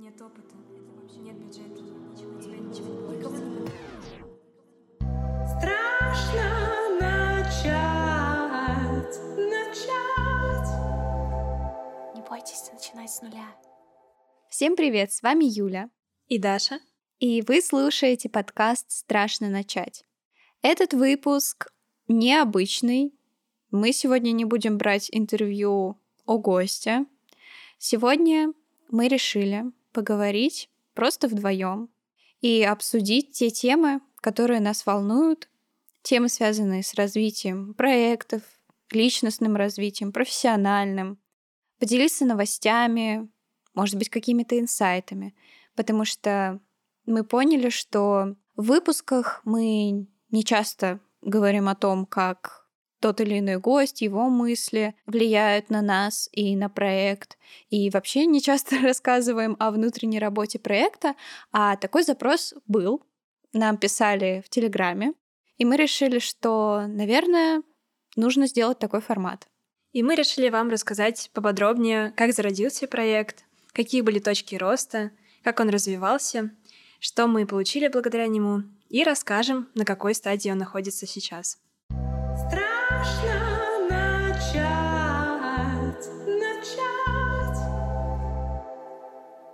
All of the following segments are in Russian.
Нет опыта, нет бюджета, ничего, у тебя ничего не получится. Страшно начать, начать. Не бойтесь начинать с нуля. Всем привет, с вами Юля. И Даша. И вы слушаете подкаст «Страшно начать». Этот выпуск необычный. Мы сегодня не будем брать интервью о госте. Сегодня мы решили поговорить просто вдвоем и обсудить те темы, которые нас волнуют, темы, связанные с развитием проектов, личностным развитием, профессиональным, поделиться новостями, может быть, какими-то инсайтами, потому что мы поняли, что в выпусках мы не часто говорим о том, как тот или иной гость, его мысли влияют на нас и на проект. И вообще не часто рассказываем о внутренней работе проекта, а такой запрос был. Нам писали в Телеграме, и мы решили, что, наверное, нужно сделать такой формат. И мы решили вам рассказать поподробнее, как зародился проект, какие были точки роста, как он развивался, что мы получили благодаря нему, и расскажем, на какой стадии он находится сейчас.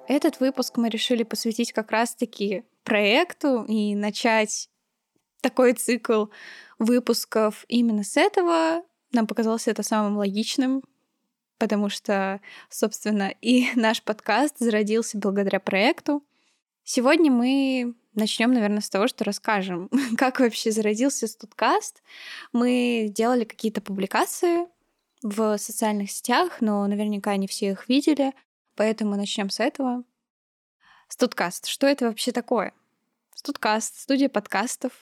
Этот выпуск мы решили посвятить как раз-таки проекту и начать такой цикл выпусков именно с этого. Нам показалось это самым логичным, потому что, собственно, и наш подкаст зародился благодаря проекту. Сегодня мы начнем, наверное, с того, что расскажем, как вообще зародился Студкаст. Мы делали какие-то публикации в социальных сетях, но наверняка не все их видели, поэтому начнем с этого. Студкаст. Что это вообще такое? Студкаст, студия подкастов.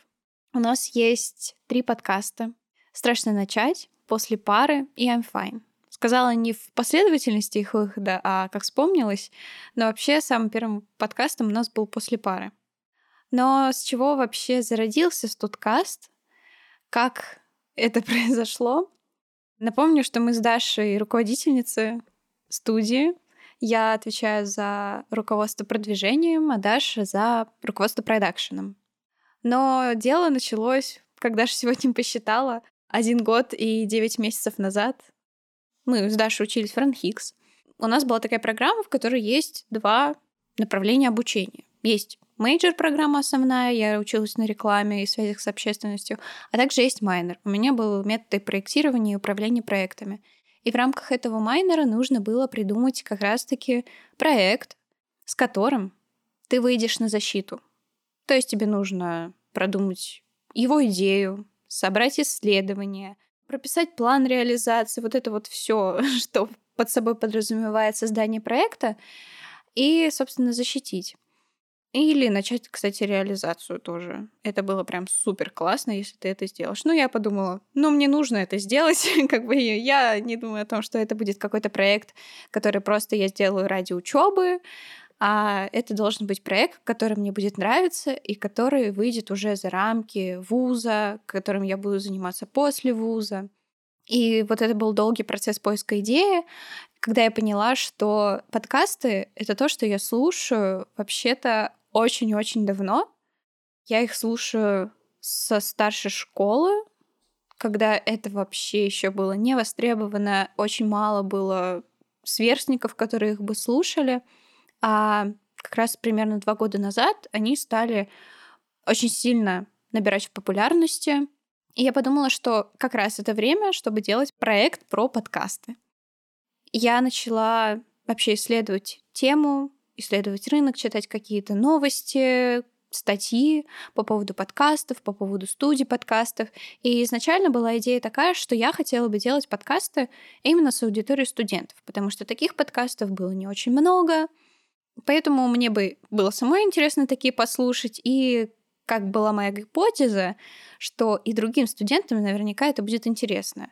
У нас есть три подкаста. «Страшно начать», «После пары» и «I'm fine». Сказала не в последовательности их выхода, а как вспомнилось. Но вообще самым первым подкастом у нас был «После пары». Но с чего вообще зародился Студкаст? Как это произошло? Напомню, что мы с Дашей руководительницы студии. Я отвечаю за руководство продвижением, а Даша за руководство продакшеном. Но дело началось, когда же сегодня посчитала, один год и девять месяцев назад. Мы с Дашей учились в РАНХиГС. У нас была такая программа, в которой есть два направления обучения. Есть major программа основная, я училась на рекламе и связях с общественностью, а также есть minor. У меня был метод проектирования и управления проектами. И в рамках этого minor а нужно было придумать как раз-таки проект, с которым ты выйдешь на защиту. То есть тебе нужно продумать его идею, собрать исследования, прописать план реализации, вот это вот все, что под собой подразумевает создание проекта, и, собственно, защитить. Или начать, кстати, реализацию тоже. Это было прям супер классно, если ты это сделаешь. Ну, я подумала, ну, мне нужно это сделать. как бы я не думаю о том, что это будет какой-то проект, который просто я сделаю ради учебы, а это должен быть проект, который мне будет нравиться и который выйдет уже за рамки вуза, которым я буду заниматься после вуза. И вот это был долгий процесс поиска идеи, когда я поняла, что подкасты — это то, что я слушаю вообще-то очень-очень давно. Я их слушаю со старшей школы, когда это вообще еще было не востребовано, очень мало было сверстников, которые их бы слушали — а как раз примерно два года назад они стали очень сильно набирать в популярности. И я подумала, что как раз это время, чтобы делать проект про подкасты. Я начала вообще исследовать тему, исследовать рынок, читать какие-то новости, статьи по поводу подкастов, по поводу студий подкастов. И изначально была идея такая, что я хотела бы делать подкасты именно с аудиторией студентов, потому что таких подкастов было не очень много, Поэтому мне бы было самой интересно такие послушать, и как была моя гипотеза, что и другим студентам наверняка это будет интересно.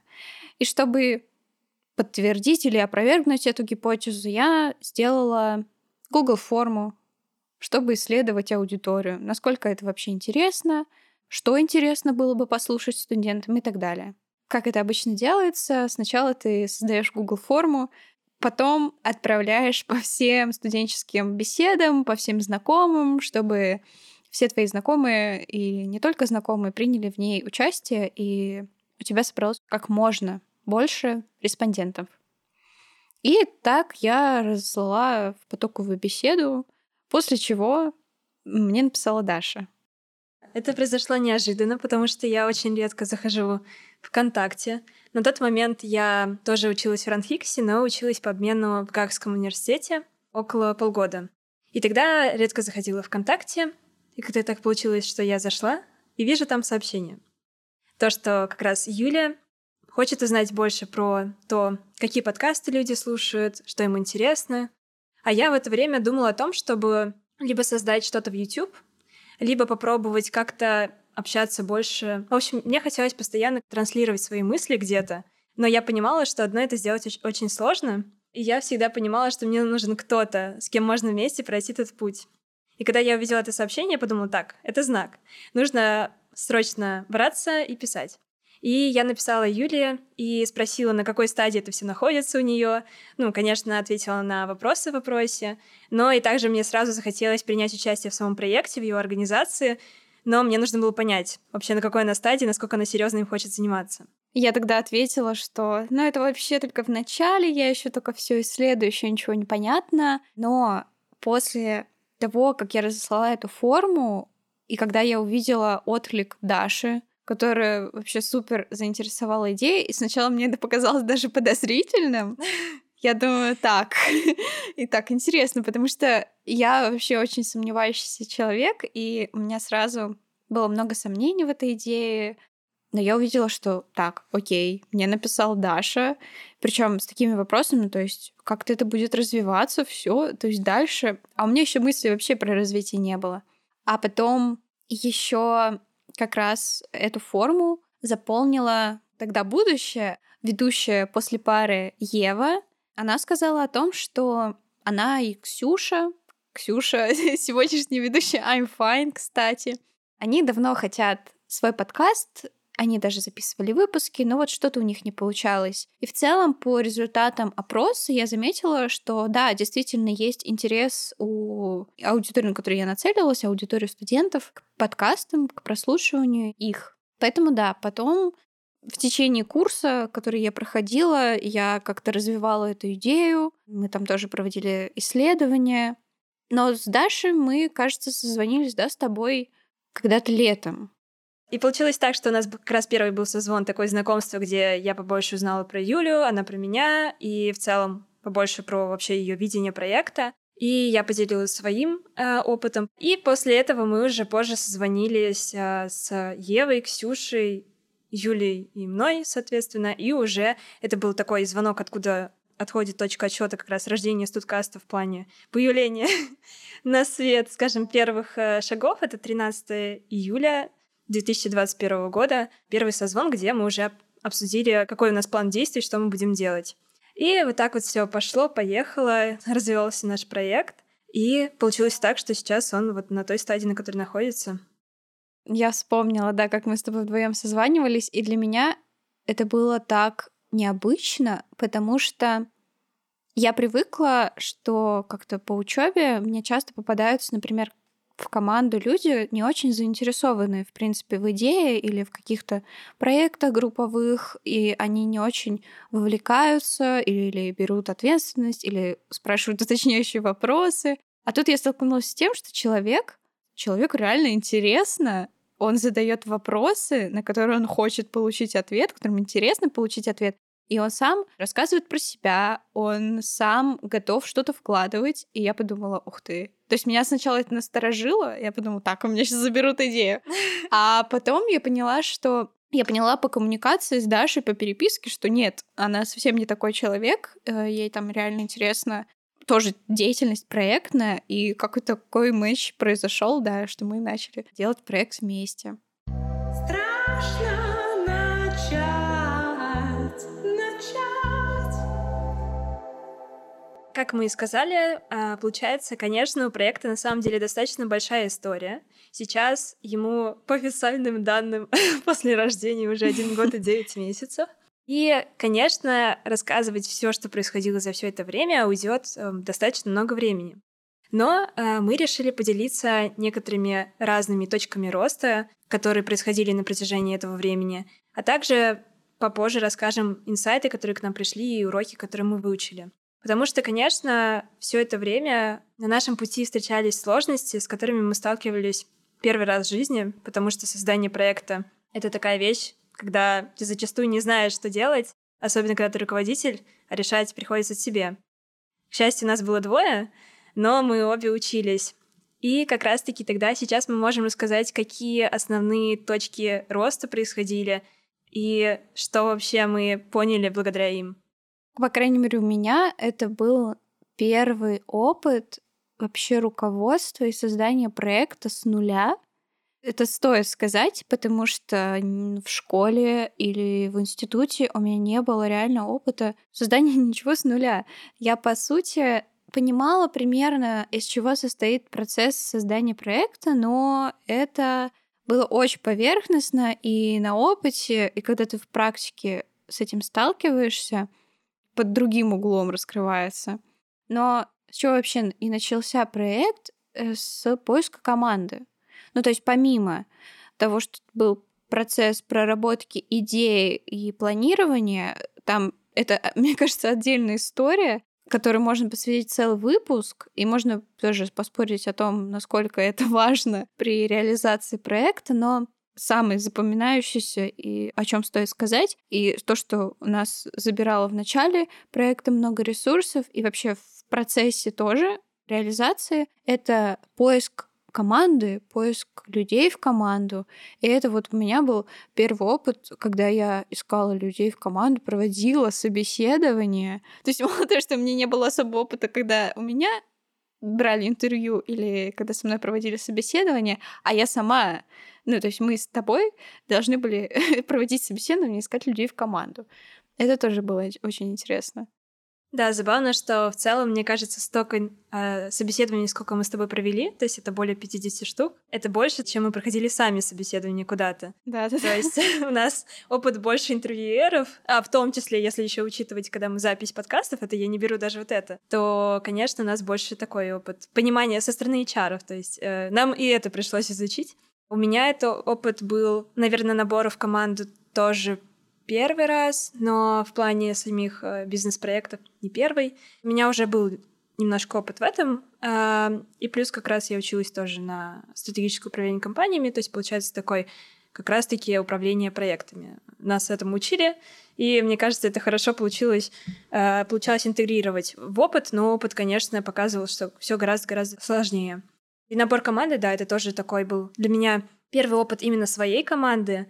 И чтобы подтвердить или опровергнуть эту гипотезу, я сделала Google форму, чтобы исследовать аудиторию, насколько это вообще интересно, что интересно было бы послушать студентам и так далее. Как это обычно делается, сначала ты создаешь Google форму, потом отправляешь по всем студенческим беседам, по всем знакомым, чтобы все твои знакомые и не только знакомые приняли в ней участие, и у тебя собралось как можно больше респондентов. И так я разослала в потоковую беседу, после чего мне написала Даша. Это произошло неожиданно, потому что я очень редко захожу в ВКонтакте. На тот момент я тоже училась в Ранхиксе, но училась по обмену в Гагском университете около полгода. И тогда редко заходила в ВКонтакте, и когда так получилось, что я зашла, и вижу там сообщение. То, что как раз Юля хочет узнать больше про то, какие подкасты люди слушают, что им интересно. А я в это время думала о том, чтобы либо создать что-то в YouTube, либо попробовать как-то общаться больше. В общем, мне хотелось постоянно транслировать свои мысли где-то, но я понимала, что одно это сделать очень сложно, и я всегда понимала, что мне нужен кто-то, с кем можно вместе пройти этот путь. И когда я увидела это сообщение, я подумала, так, это знак. Нужно срочно браться и писать. И я написала Юле и спросила, на какой стадии это все находится у нее. Ну, конечно, ответила на вопросы в вопросе, но и также мне сразу захотелось принять участие в самом проекте, в его организации, но мне нужно было понять вообще, на какой она стадии, насколько она серьезно им хочет заниматься. Я тогда ответила, что ну это вообще только в начале, я еще только все исследую, еще ничего не понятно. Но после того, как я разослала эту форму, и когда я увидела отклик Даши, которая вообще супер заинтересовала идеей, и сначала мне это показалось даже подозрительным. Я думаю, так, и так интересно, потому что я вообще очень сомневающийся человек, и у меня сразу было много сомнений в этой идее, но я увидела, что так, окей, мне написал Даша, причем с такими вопросами, то есть как-то это будет развиваться, все, то есть дальше. А у меня еще мысли вообще про развитие не было. А потом еще как раз эту форму заполнила тогда будущее ведущая после пары Ева. Она сказала о том, что она и Ксюша, Ксюша, сегодняшняя ведущая I'm Fine, кстати, они давно хотят свой подкаст, они даже записывали выпуски, но вот что-то у них не получалось. И в целом по результатам опроса я заметила, что да, действительно есть интерес у аудитории, на которую я нацелилась, аудиторию студентов, к подкастам, к прослушиванию их. Поэтому да, потом в течение курса, который я проходила, я как-то развивала эту идею. Мы там тоже проводили исследования. Но с Дашей мы, кажется, созвонились, да, с тобой когда-то летом. И получилось так, что у нас как раз первый был созвон, такое знакомство, где я побольше узнала про Юлю, она про меня, и в целом побольше про вообще ее видение проекта. И я поделилась своим э, опытом. И после этого мы уже позже созвонились э, с Евой, Ксюшей, Юлей и мной, соответственно. И уже это был такой звонок, откуда отходит точка отсчета как раз рождения студкаста в плане появления на свет, скажем, первых э, шагов. Это 13 июля 2021 года первый созвон, где мы уже обсудили, какой у нас план действий, что мы будем делать. И вот так вот все пошло, поехало, развивался наш проект. И получилось так, что сейчас он вот на той стадии, на которой находится. Я вспомнила, да, как мы с тобой вдвоем созванивались, и для меня это было так необычно, потому что я привыкла, что как-то по учебе мне часто попадаются, например, в команду люди не очень заинтересованы, в принципе, в идее или в каких-то проектах групповых, и они не очень вовлекаются или берут ответственность, или спрашивают уточняющие вопросы. А тут я столкнулась с тем, что человек, человеку реально интересно, он задает вопросы, на которые он хочет получить ответ, которым интересно получить ответ, и он сам рассказывает про себя, он сам готов что-то вкладывать. И я подумала, ух ты. То есть меня сначала это насторожило, я подумала, так, у меня сейчас заберут идею. А потом я поняла, что я поняла по коммуникации с Дашей, по переписке, что нет, она совсем не такой человек, э, ей там реально интересно тоже деятельность проектная, и какой-то такой матч произошел, да, что мы начали делать проект вместе. Страшно Как мы и сказали, а, получается, конечно, у проекта на самом деле достаточно большая история. Сейчас ему по официальным данным после рождения уже один год и девять месяцев. И, конечно, рассказывать все, что происходило за все это время, уйдет э, достаточно много времени. Но э, мы решили поделиться некоторыми разными точками роста, которые происходили на протяжении этого времени, а также попозже расскажем инсайты, которые к нам пришли, и уроки, которые мы выучили. Потому что, конечно, все это время на нашем пути встречались сложности, с которыми мы сталкивались первый раз в жизни, потому что создание проекта — это такая вещь, когда ты зачастую не знаешь, что делать, особенно когда ты руководитель, а решать приходится тебе. К счастью, нас было двое, но мы обе учились. И как раз-таки тогда сейчас мы можем рассказать, какие основные точки роста происходили и что вообще мы поняли благодаря им. По крайней мере, у меня это был первый опыт вообще руководства и создания проекта с нуля. Это стоит сказать, потому что в школе или в институте у меня не было реально опыта создания ничего с нуля. Я, по сути, понимала примерно, из чего состоит процесс создания проекта, но это было очень поверхностно и на опыте, и когда ты в практике с этим сталкиваешься, под другим углом раскрывается. Но с чего вообще и начался проект? Э, с поиска команды. Ну, то есть помимо того, что был процесс проработки идеи и планирования, там это, мне кажется, отдельная история, которой можно посвятить целый выпуск, и можно тоже поспорить о том, насколько это важно при реализации проекта, но самый запоминающийся и о чем стоит сказать, и то, что у нас забирало в начале проекта много ресурсов, и вообще в процессе тоже реализации, это поиск команды, поиск людей в команду. И это вот у меня был первый опыт, когда я искала людей в команду, проводила собеседование. То есть мало того, что мне не было особого опыта, когда у меня брали интервью или когда со мной проводили собеседование, а я сама, ну, то есть мы с тобой должны были проводить собеседование искать людей в команду. Это тоже было очень интересно. Да, забавно, что в целом, мне кажется, столько э, собеседований, сколько мы с тобой провели, то есть это более 50 штук, это больше, чем мы проходили сами собеседование куда-то. Да, да. То есть у нас опыт больше интервьюеров, а в том числе, если еще учитывать, когда мы запись подкастов, это я не беру даже вот это, то, конечно, у нас больше такой опыт понимания со стороны HR, то есть э, нам и это пришлось изучить. У меня это опыт был, наверное, набора в команду тоже первый раз, но в плане самих э, бизнес-проектов не первый. У меня уже был немножко опыт в этом, а, и плюс как раз я училась тоже на стратегическое управление компаниями, то есть получается такой как раз-таки управление проектами. Нас этому учили, и мне кажется, это хорошо получилось, э, получалось интегрировать в опыт, но опыт, конечно, показывал, что все гораздо-гораздо сложнее. И набор команды, да, это тоже такой был для меня первый опыт именно своей команды,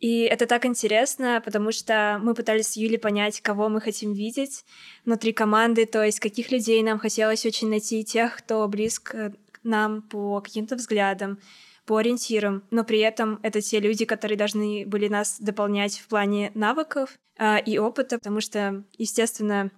и это так интересно, потому что мы пытались с Юлей понять, кого мы хотим видеть внутри команды, то есть каких людей нам хотелось очень найти, тех, кто близко к нам по каким-то взглядам, по ориентирам, но при этом это те люди, которые должны были нас дополнять в плане навыков э, и опыта, потому что, естественно,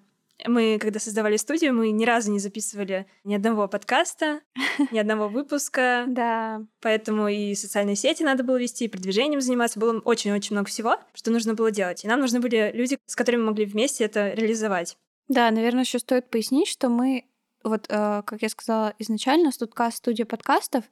мы, когда создавали студию, мы ни разу не записывали ни одного подкаста, ни одного выпуска. Да. Поэтому и социальные сети надо было вести, и продвижением заниматься. Было очень-очень много всего, что нужно было делать. И нам нужны были люди, с которыми мы могли вместе это реализовать. Да, наверное, еще стоит пояснить, что мы, вот, э, как я сказала изначально, Студкаст студия подкастов,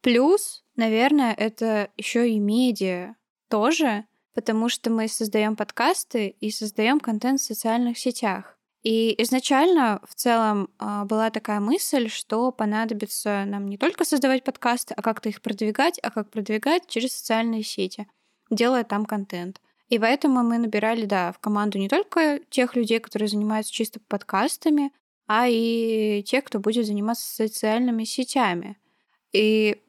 плюс, наверное, это еще и медиа тоже, потому что мы создаем подкасты и создаем контент в социальных сетях. И изначально в целом а, была такая мысль, что понадобится нам не только создавать подкасты, а как-то их продвигать, а как продвигать через социальные сети, делая там контент. И поэтому мы набирали, да, в команду не только тех людей, которые занимаются чисто подкастами, а и тех, кто будет заниматься социальными сетями. И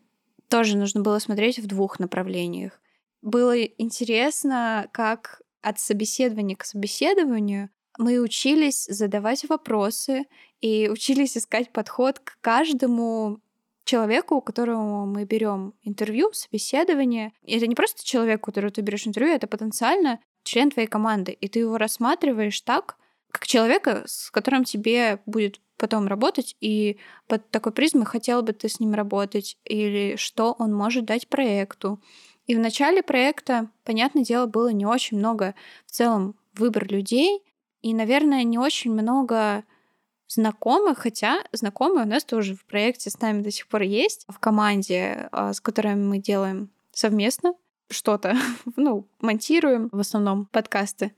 тоже нужно было смотреть в двух направлениях. Было интересно, как от собеседования к собеседованию мы учились задавать вопросы и учились искать подход к каждому человеку, у которого мы берем интервью, собеседование. И это не просто человек, у которого ты берешь интервью, это потенциально член твоей команды. И ты его рассматриваешь так, как человека, с которым тебе будет потом работать, и под такой призмой хотел бы ты с ним работать, или что он может дать проекту. И в начале проекта, понятное дело, было не очень много в целом выбор людей, и, наверное, не очень много знакомых, хотя знакомые у нас тоже в проекте с нами до сих пор есть, в команде, а, с которыми мы делаем совместно что-то, ну, монтируем в основном подкасты.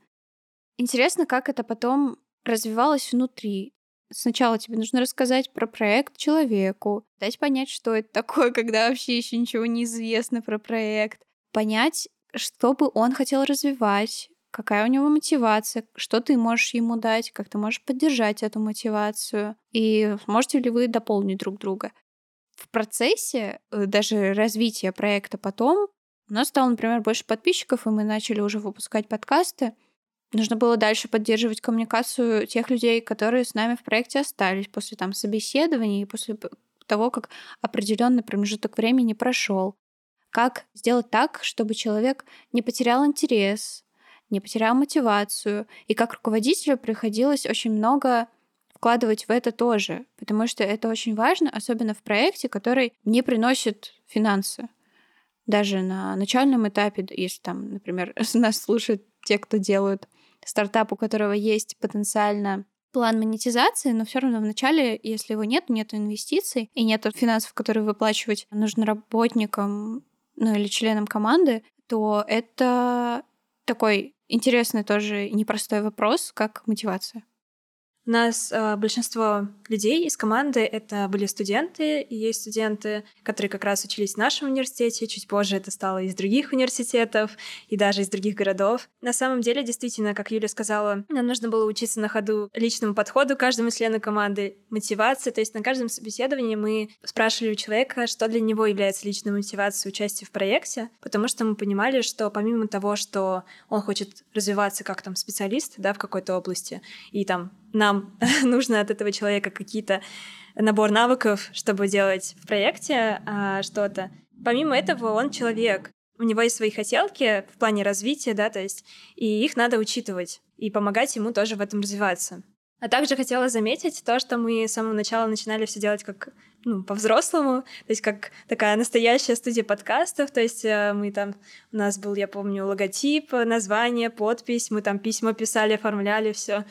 Интересно, как это потом развивалось внутри. Сначала тебе нужно рассказать про проект человеку, дать понять, что это такое, когда вообще еще ничего не известно про проект, понять, что бы он хотел развивать, какая у него мотивация, что ты можешь ему дать, как ты можешь поддержать эту мотивацию, и сможете ли вы дополнить друг друга. В процессе э, даже развития проекта потом у нас стало, например, больше подписчиков, и мы начали уже выпускать подкасты. Нужно было дальше поддерживать коммуникацию тех людей, которые с нами в проекте остались после там собеседований и после того, как определенный промежуток времени прошел. Как сделать так, чтобы человек не потерял интерес, не потерял мотивацию. И как руководителю приходилось очень много вкладывать в это тоже, потому что это очень важно, особенно в проекте, который не приносит финансы. Даже на начальном этапе, если там, например, нас слушают те, кто делают стартап, у которого есть потенциально план монетизации, но все равно в начале, если его нет, нет инвестиций и нет финансов, которые выплачивать нужно работникам ну, или членам команды, то это такой интересный тоже непростой вопрос, как мотивация. У нас э, большинство людей из команды это были студенты, и есть студенты, которые как раз учились в нашем университете, чуть позже это стало из других университетов и даже из других городов. На самом деле, действительно, как Юля сказала, нам нужно было учиться на ходу личному подходу каждому члену команды, мотивации, то есть на каждом собеседовании мы спрашивали у человека, что для него является личной мотивацией участия в проекте, потому что мы понимали, что помимо того, что он хочет развиваться как там специалист, да, в какой-то области, и там нам нужно от этого человека какие-то набор навыков, чтобы делать в проекте а, что-то. Помимо этого, он человек. У него есть свои хотелки в плане развития, да, то есть, и их надо учитывать и помогать ему тоже в этом развиваться. А также хотела заметить то, что мы с самого начала начинали все делать как ну, по-взрослому, то есть как такая настоящая студия подкастов, то есть э, мы там, у нас был, я помню, логотип, название, подпись, мы там письма писали, оформляли все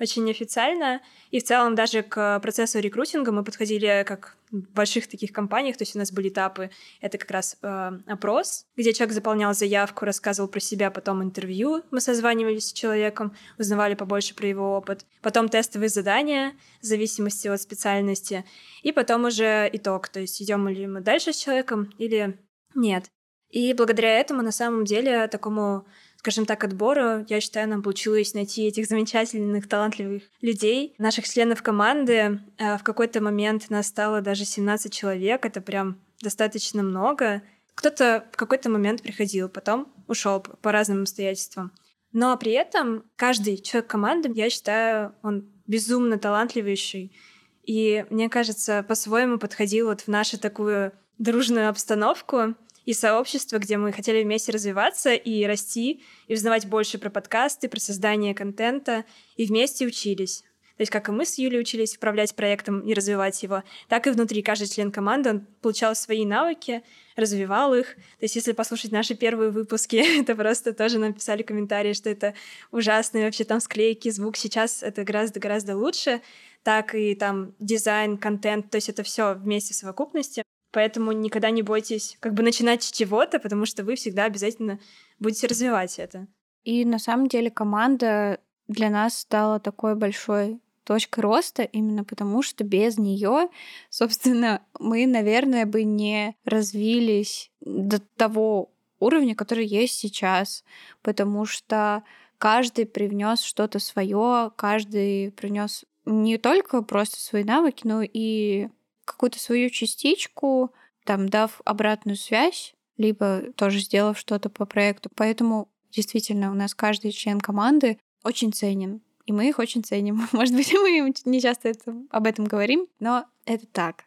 очень официально. И в целом даже к процессу рекрутинга мы подходили как в больших таких компаниях, то есть у нас были этапы, это как раз э, опрос, где человек заполнял заявку, рассказывал про себя, потом интервью, мы созванивались с человеком, узнавали побольше про его опыт, потом тестовые задания в зависимости от специальности, и потом уже итог, то есть идем ли мы дальше с человеком или нет. И благодаря этому на самом деле такому скажем так, отбору, я считаю, нам получилось найти этих замечательных, талантливых людей, наших членов команды. Э, в какой-то момент нас стало даже 17 человек, это прям достаточно много. Кто-то в какой-то момент приходил, потом ушел по разным обстоятельствам. Но при этом каждый человек команды, я считаю, он безумно талантливейший. И мне кажется, по-своему подходил вот в нашу такую дружную обстановку и сообщество, где мы хотели вместе развиваться и расти, и узнавать больше про подкасты, про создание контента, и вместе учились. То есть как и мы с Юлей учились управлять проектом и развивать его, так и внутри каждый член команды он получал свои навыки, развивал их. То есть если послушать наши первые выпуски, это просто тоже нам писали комментарии, что это ужасно, и вообще там склейки, звук сейчас это гораздо-гораздо лучше, так и там дизайн, контент, то есть это все вместе в совокупности. Поэтому никогда не бойтесь как бы начинать с чего-то, потому что вы всегда обязательно будете развивать это. И на самом деле команда для нас стала такой большой точкой роста именно потому, что без нее, собственно, мы, наверное, бы не развились до того уровня, который есть сейчас, потому что каждый привнес что-то свое, каждый принес не только просто свои навыки, но и какую-то свою частичку, там, дав обратную связь, либо тоже сделав что-то по проекту. Поэтому действительно у нас каждый член команды очень ценен. И мы их очень ценим. Может быть, мы не часто это, об этом говорим, но это так.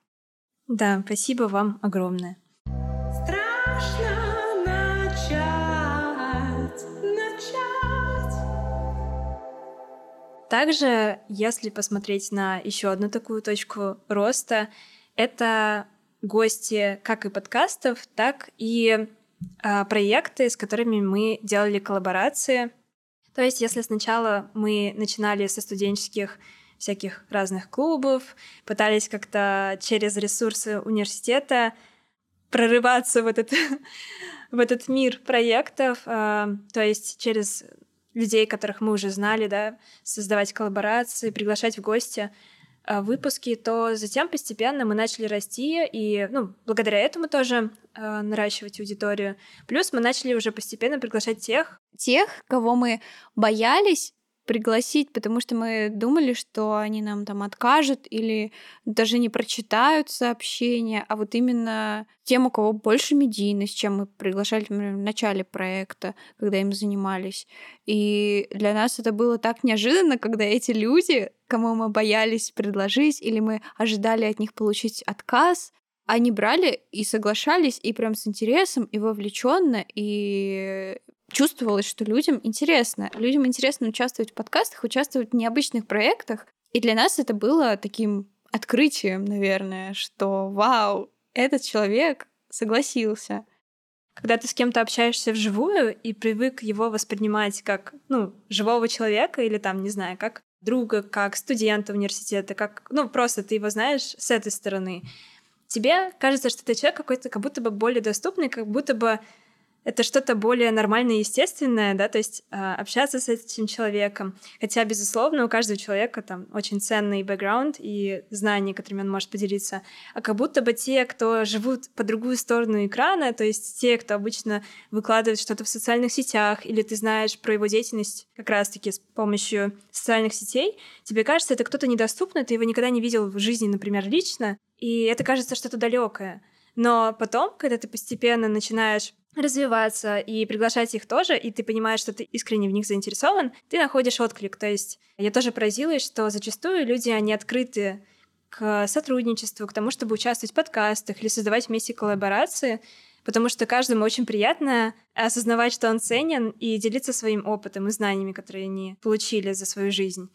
Да, спасибо вам огромное. Страшно начать, начать. Также, если посмотреть на еще одну такую точку роста, это гости как и подкастов, так и э, проекты, с которыми мы делали коллаборации. То есть, если сначала мы начинали со студенческих всяких разных клубов, пытались как-то через ресурсы университета прорываться в этот, в этот мир проектов, э, то есть через людей, которых мы уже знали, да, создавать коллаборации, приглашать в гости выпуски, то затем постепенно мы начали расти и, ну, благодаря этому тоже э, наращивать аудиторию. Плюс мы начали уже постепенно приглашать тех, Тех, кого мы боялись пригласить, потому что мы думали, что они нам там откажут или даже не прочитают сообщения, а вот именно тем, у кого больше медийность, чем мы приглашали например, в начале проекта, когда им занимались. И для нас это было так неожиданно, когда эти люди, кому мы боялись предложить или мы ожидали от них получить отказ, они брали и соглашались, и прям с интересом, и вовлеченно, и чувствовалось, что людям интересно. Людям интересно участвовать в подкастах, участвовать в необычных проектах. И для нас это было таким открытием, наверное, что вау, этот человек согласился. когда ты с кем-то общаешься вживую и привык его воспринимать как, ну, живого человека или там, не знаю, как друга, как студента университета, как, ну, просто ты его знаешь с этой стороны. Тебе кажется, что ты человек какой-то как будто бы более доступный, как будто бы это что-то более нормальное и естественное, да, то есть э, общаться с этим человеком. Хотя, безусловно, у каждого человека там очень ценный бэкграунд и знания, которыми он может поделиться. А как будто бы те, кто живут по другую сторону экрана, то есть те, кто обычно выкладывает что-то в социальных сетях, или ты знаешь про его деятельность как раз-таки с помощью социальных сетей, тебе кажется, это кто-то недоступный, ты его никогда не видел в жизни, например, лично, и это кажется что-то далекое. Но потом, когда ты постепенно начинаешь развиваться и приглашать их тоже, и ты понимаешь, что ты искренне в них заинтересован, ты находишь отклик. То есть я тоже поразилась, что зачастую люди, они открыты к сотрудничеству, к тому, чтобы участвовать в подкастах или создавать вместе коллаборации, потому что каждому очень приятно осознавать, что он ценен, и делиться своим опытом и знаниями, которые они получили за свою жизнь.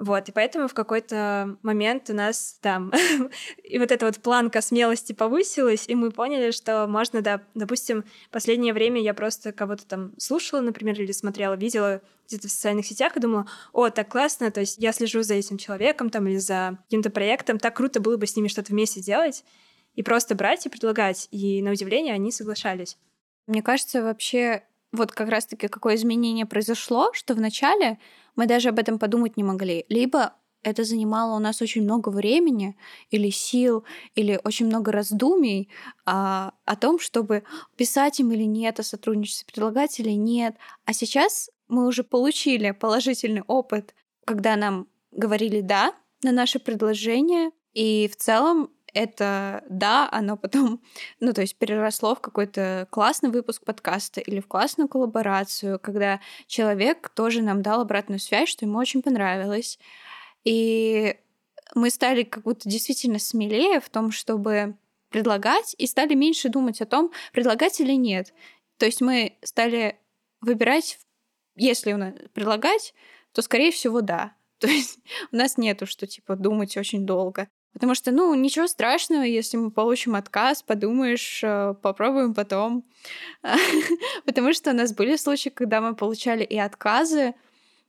Вот, и поэтому в какой-то момент у нас там и вот эта вот планка смелости повысилась, и мы поняли, что можно, да, допустим, последнее время я просто кого-то там слушала, например, или смотрела, видела где-то в социальных сетях и думала, о, так классно, то есть я слежу за этим человеком там или за каким-то проектом, так круто было бы с ними что-то вместе делать, и просто брать и предлагать, и на удивление они соглашались. Мне кажется, вообще вот как раз-таки какое изменение произошло, что вначале мы даже об этом подумать не могли. Либо это занимало у нас очень много времени или сил, или очень много раздумий а, о том, чтобы писать им или нет о сотрудничестве, предлагать или нет. А сейчас мы уже получили положительный опыт, когда нам говорили «да» на наше предложение, и в целом это да, оно потом, ну, то есть переросло в какой-то классный выпуск подкаста или в классную коллаборацию, когда человек тоже нам дал обратную связь, что ему очень понравилось. И мы стали как будто действительно смелее в том, чтобы предлагать, и стали меньше думать о том, предлагать или нет. То есть мы стали выбирать, если предлагать, то, скорее всего, да. То есть у нас нету, что, типа, думать очень долго. Потому что, ну, ничего страшного, если мы получим отказ, подумаешь, э, попробуем потом. Потому что у нас были случаи, когда мы получали и отказы,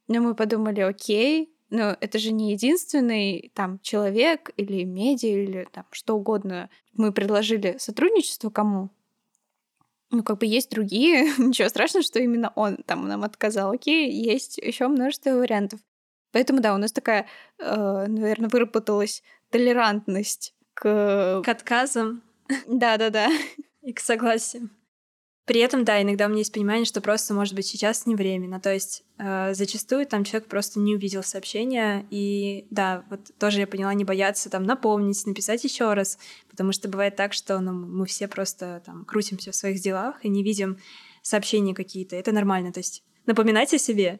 но мы подумали, окей, но это же не единственный там человек или медиа или там что угодно. Мы предложили сотрудничество кому? Ну, как бы есть другие. Ничего страшного, что именно он там нам отказал. Окей, есть еще множество вариантов. Поэтому, да, у нас такая, э, наверное, выработалась толерантность к... К отказам. Да-да-да. И к согласию. При этом, да, иногда у меня есть понимание, что просто, может быть, сейчас не временно. То есть э, зачастую там человек просто не увидел сообщения, и да, вот тоже я поняла, не бояться там напомнить, написать еще раз, потому что бывает так, что ну, мы все просто там крутимся в своих делах и не видим сообщения какие-то. Это нормально, то есть напоминать о себе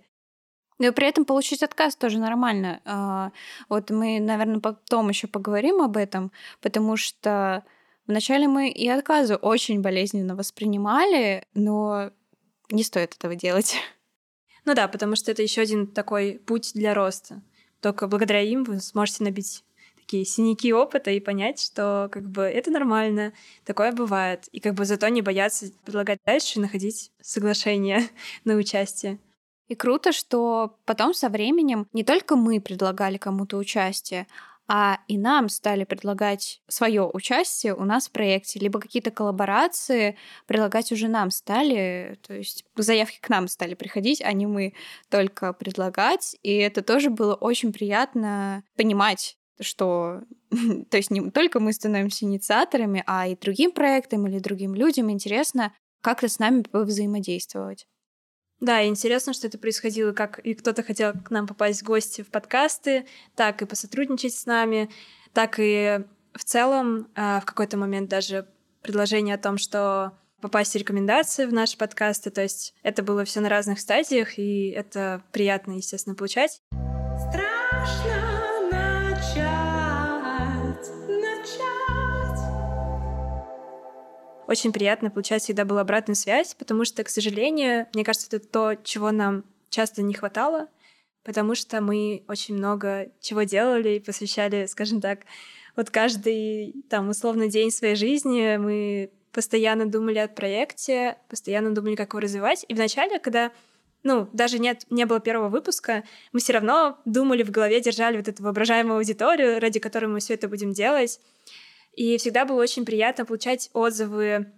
но при этом получить отказ тоже нормально. А, вот мы, наверное, потом еще поговорим об этом, потому что вначале мы и отказы очень болезненно воспринимали, но не стоит этого делать. Ну да, потому что это еще один такой путь для роста. Только благодаря им вы сможете набить такие синяки опыта и понять, что как бы это нормально, такое бывает. И как бы зато не бояться предлагать дальше и находить соглашение на участие. И круто, что потом со временем не только мы предлагали кому-то участие, а и нам стали предлагать свое участие у нас в проекте, либо какие-то коллаборации предлагать уже нам стали, то есть заявки к нам стали приходить, а не мы только предлагать, и это тоже было очень приятно понимать, что то есть не только мы становимся инициаторами, а и другим проектам или другим людям интересно как-то с нами взаимодействовать. Да, интересно, что это происходило, как и кто-то хотел к нам попасть в гости в подкасты, так и посотрудничать с нами, так и в целом а, в какой-то момент даже предложение о том, что попасть в рекомендации в наши подкасты. То есть это было все на разных стадиях, и это приятно, естественно, получать. Страшно очень приятно получать всегда была обратную связь, потому что, к сожалению, мне кажется, это то, чего нам часто не хватало, потому что мы очень много чего делали и посвящали, скажем так, вот каждый там условно день своей жизни мы постоянно думали о проекте, постоянно думали, как его развивать. И вначале, когда ну, даже нет, не было первого выпуска, мы все равно думали в голове, держали вот эту воображаемую аудиторию, ради которой мы все это будем делать. И всегда было очень приятно получать отзывы,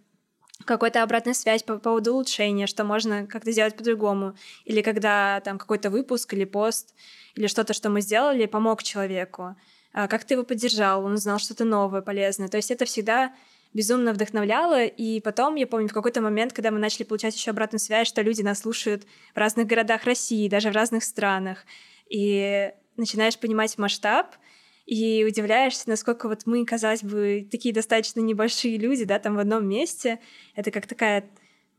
какой-то обратная связь по поводу улучшения, что можно как-то сделать по-другому. Или когда там какой-то выпуск или пост, или что-то, что мы сделали, помог человеку. А как ты его поддержал, он узнал что-то новое, полезное. То есть это всегда безумно вдохновляло. И потом, я помню, в какой-то момент, когда мы начали получать еще обратную связь, что люди нас слушают в разных городах России, даже в разных странах. И начинаешь понимать масштаб, и удивляешься, насколько вот мы, казалось бы, такие достаточно небольшие люди, да, там в одном месте. Это как такая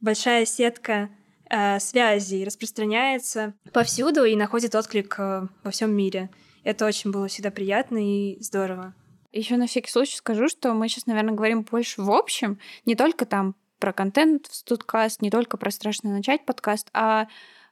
большая сетка э, связей распространяется повсюду и находит отклик э, во всем мире. Это очень было всегда приятно и здорово. Еще на всякий случай скажу, что мы сейчас, наверное, говорим больше в общем, не только там про контент в Студкаст, не только про страшно начать подкаст, а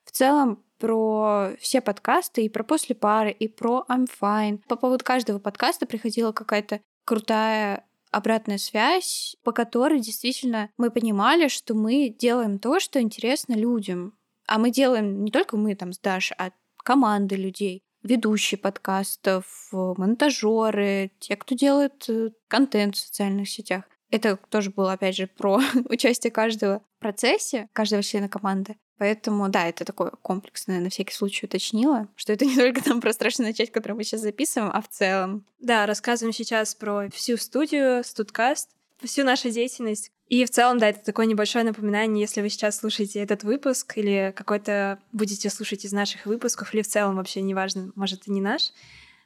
в целом про все подкасты, и про после пары, и про I'm Fine. По поводу каждого подкаста приходила какая-то крутая обратная связь, по которой действительно мы понимали, что мы делаем то, что интересно людям. А мы делаем не только мы там с Дашей, а команды людей, ведущие подкастов, монтажеры, те, кто делает э, контент в социальных сетях. Это тоже было, опять же, про участие каждого в процессе, каждого члена команды. Поэтому, да, это такое комплексное, на всякий случай уточнила, что это не только там про страшную начать, которую мы сейчас записываем, а в целом. Да, рассказываем сейчас про всю студию, студкаст, всю нашу деятельность. И в целом, да, это такое небольшое напоминание, если вы сейчас слушаете этот выпуск или какой-то будете слушать из наших выпусков, или в целом вообще неважно, может, и не наш,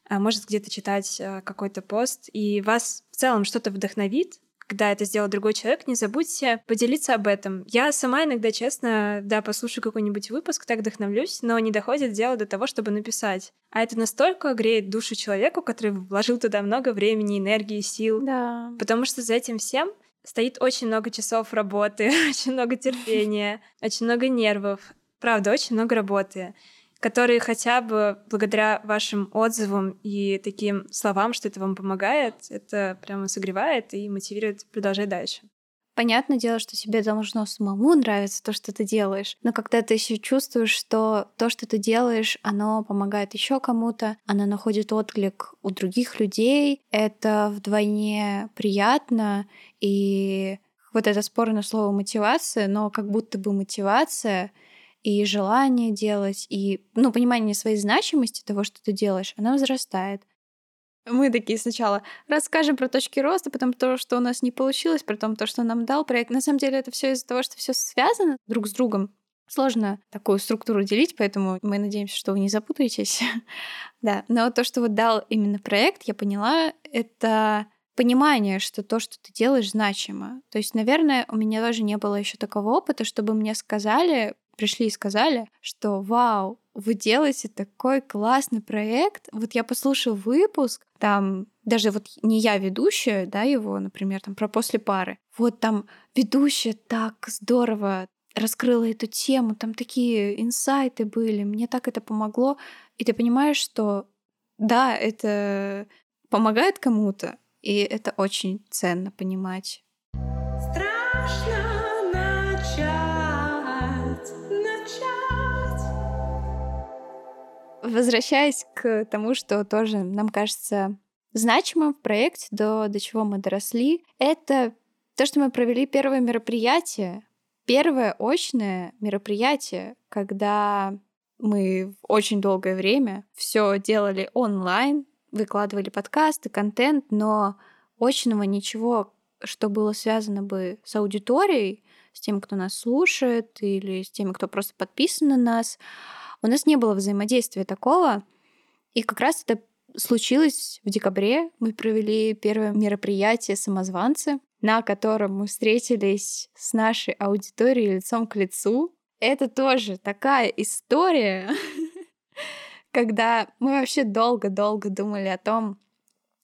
а может где-то читать э, какой-то пост, и вас в целом что-то вдохновит, когда это сделал другой человек, не забудьте поделиться об этом. Я сама иногда, честно, да, послушаю какой-нибудь выпуск, так вдохновлюсь, но не доходит дело до того, чтобы написать. А это настолько греет душу человеку, который вложил туда много времени, энергии, сил. Да. Потому что за этим всем стоит очень много часов работы, очень много терпения, очень много нервов. Правда, очень много работы которые хотя бы благодаря вашим отзывам и таким словам, что это вам помогает, это прямо согревает и мотивирует продолжать дальше. Понятное дело, что тебе должно самому нравиться то, что ты делаешь, но когда ты еще чувствуешь, что то, что ты делаешь, оно помогает еще кому-то, оно находит отклик у других людей, это вдвойне приятно, и вот это спорное слово мотивация, но как будто бы мотивация — и желание делать, и, ну, понимание своей значимости того, что ты делаешь, оно возрастает. Мы такие сначала расскажем про точки роста, потом то, что у нас не получилось, потом то, что нам дал проект. На самом деле это все из-за того, что все связано друг с другом. Сложно такую структуру делить, поэтому мы надеемся, что вы не запутаетесь. да, но то, что вот дал именно проект, я поняла, это понимание, что то, что ты делаешь, значимо. То есть, наверное, у меня тоже не было еще такого опыта, чтобы мне сказали, пришли и сказали, что вау, вы делаете такой классный проект. Вот я послушал выпуск, там даже вот не я ведущая, да, его, например, там про после пары. Вот там ведущая так здорово раскрыла эту тему, там такие инсайты были, мне так это помогло. И ты понимаешь, что да, это помогает кому-то, и это очень ценно понимать. Страшно начать. Возвращаясь к тому, что тоже нам кажется значимым в проекте, до, до чего мы доросли, это то, что мы провели первое мероприятие, первое очное мероприятие, когда мы очень долгое время все делали онлайн, выкладывали подкасты, контент, но очного ничего, что было связано бы с аудиторией, с тем, кто нас слушает, или с теми, кто просто подписан на нас, у нас не было взаимодействия такого. И как раз это случилось в декабре. Мы провели первое мероприятие «Самозванцы», на котором мы встретились с нашей аудиторией лицом к лицу. Это тоже такая история, когда мы вообще долго-долго думали о том,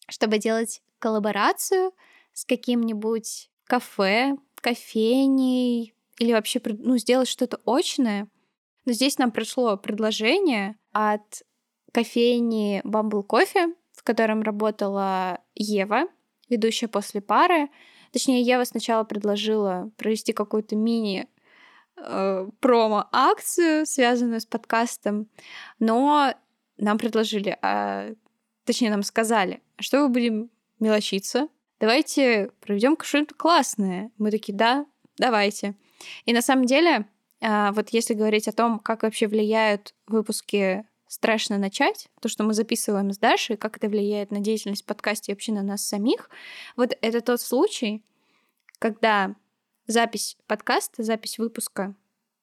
чтобы делать коллаборацию с каким-нибудь кафе, кофейней или вообще ну, сделать что-то очное. Но здесь нам пришло предложение от кофейни Bumble Coffee, в котором работала Ева, ведущая после пары. Точнее, Ева сначала предложила провести какую-то мини э, промо-акцию, связанную с подкастом, но нам предложили, а, точнее, нам сказали, «А что мы будем мелочиться, давайте проведем что-нибудь классное. Мы такие, да, давайте. И на самом деле, вот если говорить о том, как вообще влияют выпуски страшно начать, то, что мы записываем с Дашей, как это влияет на деятельность подкаста и вообще на нас самих, вот это тот случай, когда запись подкаста, запись выпуска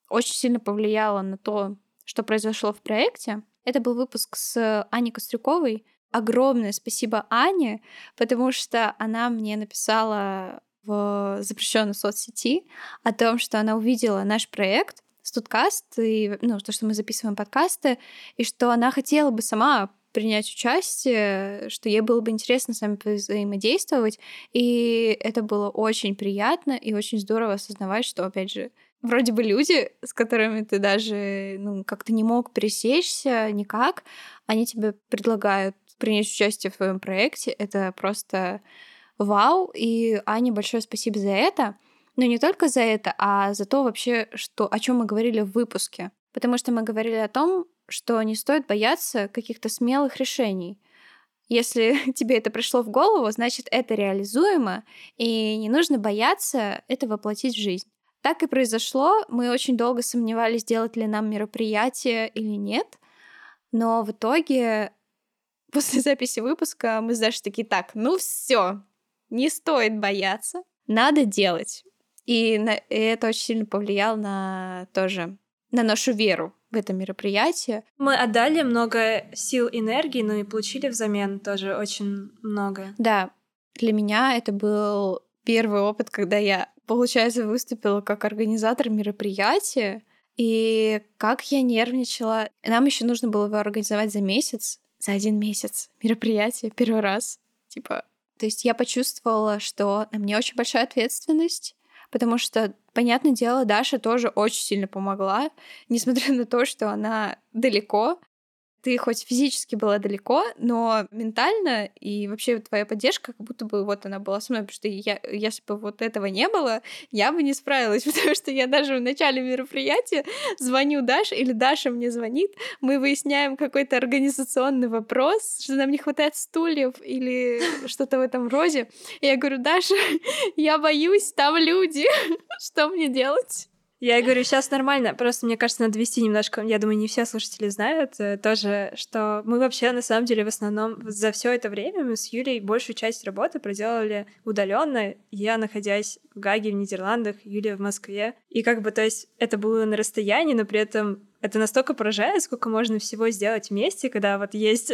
очень сильно повлияла на то, что произошло в проекте. Это был выпуск с Аней Кострюковой. Огромное спасибо Ане, потому что она мне написала в запрещенной соцсети о том, что она увидела наш проект, Студкаст, и, ну, то, что мы записываем подкасты, и что она хотела бы сама принять участие, что ей было бы интересно с нами взаимодействовать. И это было очень приятно и очень здорово осознавать, что, опять же, вроде бы люди, с которыми ты даже ну, как-то не мог пересечься никак, они тебе предлагают принять участие в твоем проекте. Это просто вау. И Ане большое спасибо за это. Но не только за это, а за то вообще, что, о чем мы говорили в выпуске. Потому что мы говорили о том, что не стоит бояться каких-то смелых решений. Если тебе это пришло в голову, значит, это реализуемо, и не нужно бояться это воплотить в жизнь. Так и произошло. Мы очень долго сомневались, делать ли нам мероприятие или нет. Но в итоге, после записи выпуска, мы с такие, так, ну все, не стоит бояться, надо делать. И, на, и это очень сильно повлияло на тоже на нашу веру в это мероприятие. Мы отдали много сил, энергии, но и получили взамен тоже очень много. Да, для меня это был первый опыт, когда я, получается, выступила как организатор мероприятия. И как я нервничала. Нам еще нужно было его организовать за месяц, за один месяц мероприятие первый раз. Типа, то есть я почувствовала, что на мне очень большая ответственность, потому что, понятное дело, Даша тоже очень сильно помогла, несмотря на то, что она далеко, ты хоть физически была далеко, но ментально и вообще твоя поддержка, как будто бы вот она была со мной, потому что я, если бы вот этого не было, я бы не справилась, потому что я даже в начале мероприятия звоню Даше, или Даша мне звонит, мы выясняем какой-то организационный вопрос, что нам не хватает стульев или что-то в этом роде. И я говорю, Даша, я боюсь, там люди, что мне делать? Я говорю, сейчас нормально, просто мне кажется, надо вести немножко, я думаю, не все слушатели знают э, тоже, что мы вообще на самом деле в основном за все это время мы с Юлей большую часть работы проделали удаленно. Я находясь в Гаге, в Нидерландах, Юлия в Москве. И как бы, то есть это было на расстоянии, но при этом это настолько поражает, сколько можно всего сделать вместе, когда вот есть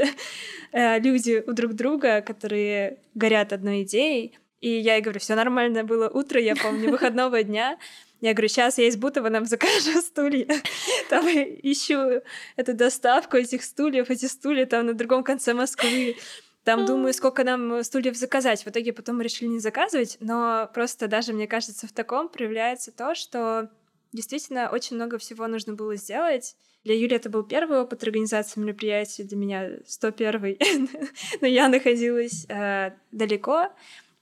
э, люди у друг друга, которые горят одной идеей. И я ей говорю, все нормально было утро, я помню, выходного дня. Я говорю, сейчас я из Бутова нам закажу стулья. Там ищу эту доставку этих стульев, эти стулья там на другом конце Москвы. Там думаю, сколько нам стульев заказать. В итоге потом мы решили не заказывать, но просто даже, мне кажется, в таком проявляется то, что действительно очень много всего нужно было сделать. Для Юли это был первый опыт организации мероприятий, для меня 101 но я находилась э, далеко.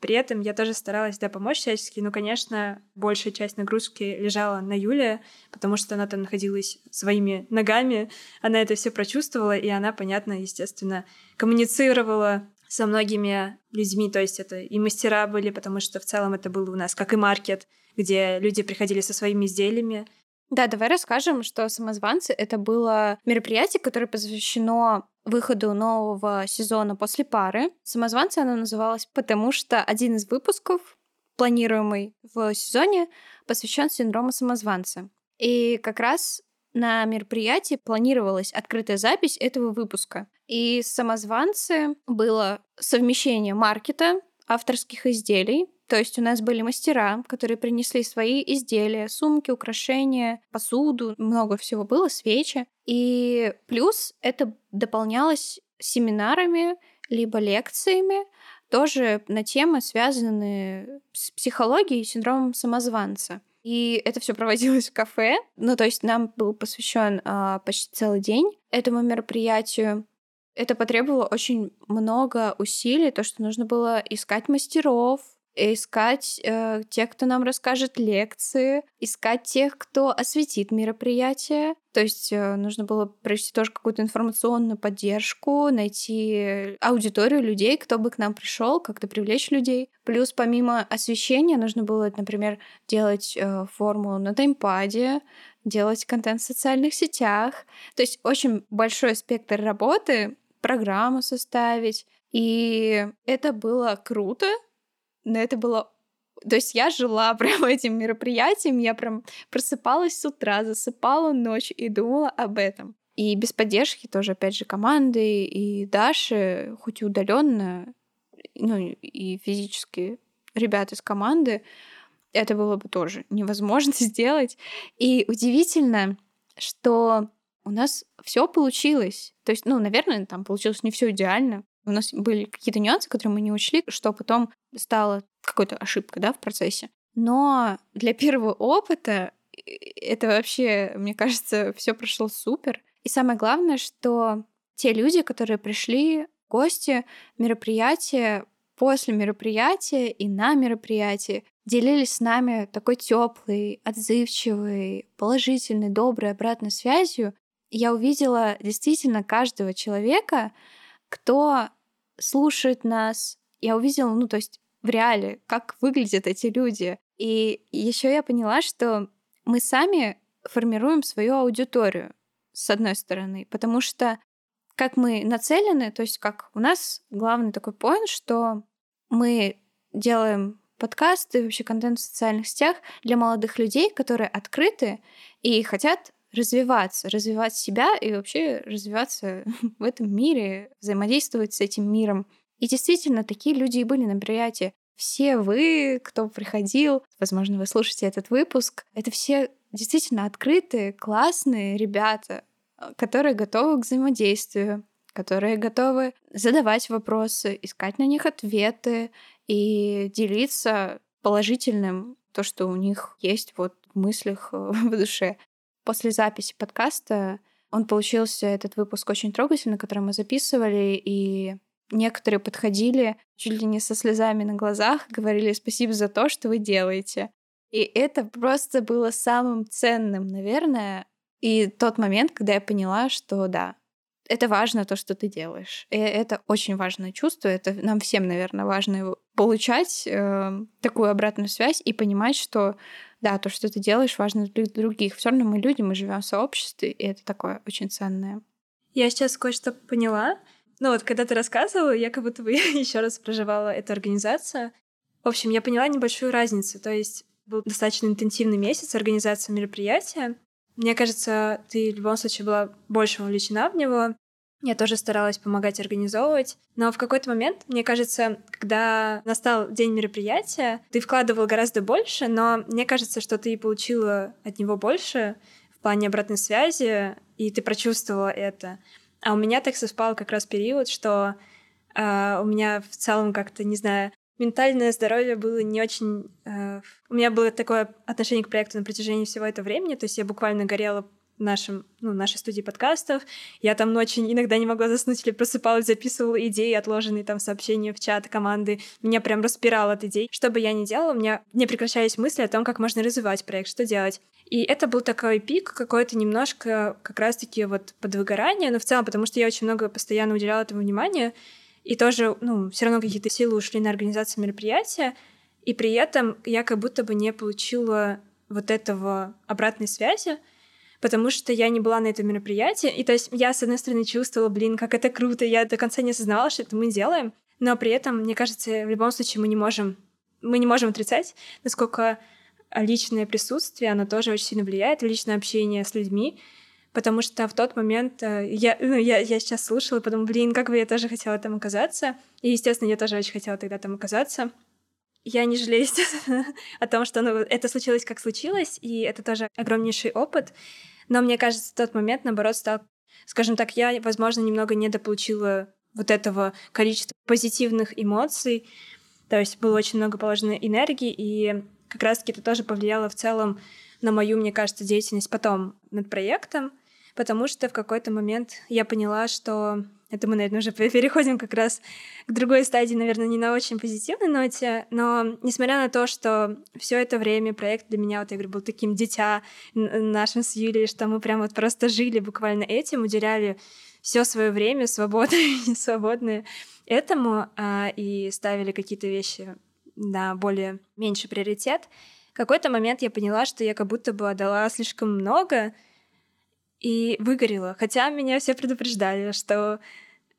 При этом я тоже старалась, да, помочь всячески, но, конечно, большая часть нагрузки лежала на Юле, потому что она там находилась своими ногами, она это все прочувствовала, и она, понятно, естественно, коммуницировала со многими людьми, то есть это и мастера были, потому что в целом это был у нас как и маркет, где люди приходили со своими изделиями, да, давай расскажем, что «Самозванцы» — это было мероприятие, которое посвящено выходу нового сезона после пары. «Самозванцы» оно называлось, потому что один из выпусков, планируемый в сезоне, посвящен синдрому самозванца. И как раз на мероприятии планировалась открытая запись этого выпуска. И «Самозванцы» было совмещение маркета, авторских изделий, то есть у нас были мастера, которые принесли свои изделия, сумки, украшения, посуду, много всего было, свечи. И плюс это дополнялось семинарами, либо лекциями, тоже на темы, связанные с психологией и синдромом самозванца. И это все проводилось в кафе. Ну, то есть нам был посвящен а, почти целый день этому мероприятию. Это потребовало очень много усилий, то, что нужно было искать мастеров, искать э, тех, кто нам расскажет лекции, искать тех, кто осветит мероприятие. То есть э, нужно было провести тоже какую-то информационную поддержку, найти аудиторию людей, кто бы к нам пришел, как-то привлечь людей. Плюс помимо освещения нужно было, например, делать э, форму на таймпаде, делать контент в социальных сетях. То есть очень большой спектр работы, программу составить. И это было круто, но это было то есть я жила прямо этим мероприятием, я прям просыпалась с утра, засыпала ночь и думала об этом. И без поддержки тоже, опять же, команды и Даши, хоть и удаленно, ну и физически ребят из команды, это было бы тоже невозможно сделать. И удивительно, что у нас все получилось. То есть, ну, наверное, там получилось не все идеально, у нас были какие-то нюансы, которые мы не учли, что потом стало какой-то ошибкой, да, в процессе. Но для первого опыта это вообще, мне кажется, все прошло супер. И самое главное, что те люди, которые пришли, гости, мероприятия, после мероприятия и на мероприятии делились с нами такой теплой, отзывчивой, положительной, доброй обратной связью. Я увидела действительно каждого человека, кто слушает нас. Я увидела, ну, то есть в реале, как выглядят эти люди. И еще я поняла, что мы сами формируем свою аудиторию, с одной стороны, потому что как мы нацелены, то есть как у нас главный такой поинт, что мы делаем подкасты, вообще контент в социальных сетях для молодых людей, которые открыты и хотят развиваться, развивать себя и вообще развиваться в этом мире, взаимодействовать с этим миром. И действительно, такие люди и были на мероприятии. Все вы, кто приходил, возможно, вы слушаете этот выпуск, это все действительно открытые, классные ребята, э, которые готовы к взаимодействию, которые готовы задавать вопросы, искать на них ответы и делиться положительным, то, что у них есть вот в мыслях, в душе. После записи подкаста он получился, этот выпуск, очень трогательный, который мы записывали, и некоторые подходили чуть ли не со слезами на глазах, говорили спасибо за то, что вы делаете. И это просто было самым ценным, наверное, и тот момент, когда я поняла, что да, это важно то, что ты делаешь. И это очень важное чувство. Это нам всем, наверное, важно получать э, такую обратную связь и понимать, что да, то, что ты делаешь, важно для других. Все равно мы люди, мы живем в сообществе, и это такое очень ценное. Я сейчас кое-что поняла. Ну вот, когда ты рассказывала, я как будто бы еще раз проживала эту организацию. В общем, я поняла небольшую разницу. То есть был достаточно интенсивный месяц организации мероприятия. Мне кажется, ты в любом случае была больше вовлечена в него. Я тоже старалась помогать организовывать. Но в какой-то момент, мне кажется, когда настал день мероприятия, ты вкладывал гораздо больше, но мне кажется, что ты получила от него больше в плане обратной связи, и ты прочувствовала это. А у меня так совпал как раз период, что э, у меня в целом как-то, не знаю, ментальное здоровье было не очень... Э, у меня было такое отношение к проекту на протяжении всего этого времени, то есть я буквально горела нашем, ну, нашей студии подкастов. Я там ночью иногда не могла заснуть или просыпалась, записывала идеи, отложенные там сообщения в чат команды. Меня прям распирало от идей. Что бы я ни делала, у меня не прекращались мысли о том, как можно развивать проект, что делать. И это был такой пик какой-то немножко как раз-таки вот под выгорание, но в целом, потому что я очень много постоянно уделяла этому внимания, и тоже, ну, все равно какие-то силы ушли на организацию мероприятия, и при этом я как будто бы не получила вот этого обратной связи, потому что я не была на этом мероприятии. И то есть я, с одной стороны, чувствовала, блин, как это круто, я до конца не осознавала, что это мы делаем, но при этом, мне кажется, в любом случае мы не можем, мы не можем отрицать, насколько личное присутствие, оно тоже очень сильно влияет, личное общение с людьми, потому что в тот момент э, я, ну, я, я сейчас слушала и подумала, блин, как бы я тоже хотела там оказаться. И, естественно, я тоже очень хотела тогда там оказаться. Я не жалею, о том, что ну, это случилось, как случилось, и это тоже огромнейший опыт. Но мне кажется, в тот момент, наоборот, стал, скажем так, я, возможно, немного недополучила вот этого количества позитивных эмоций. То есть было очень много положенной энергии, и как раз-таки это тоже повлияло в целом на мою, мне кажется, деятельность потом над проектом, потому что в какой-то момент я поняла, что это мы, наверное, уже переходим как раз к другой стадии, наверное, не на очень позитивной ноте, но несмотря на то, что все это время проект для меня, вот я говорю, был таким дитя нашим с Юлей, что мы прям вот просто жили буквально этим, уделяли все свое время, свободное и несвободное этому, а, и ставили какие-то вещи на более меньший приоритет. В какой-то момент я поняла, что я как будто бы отдала слишком много, и выгорела. Хотя меня все предупреждали, что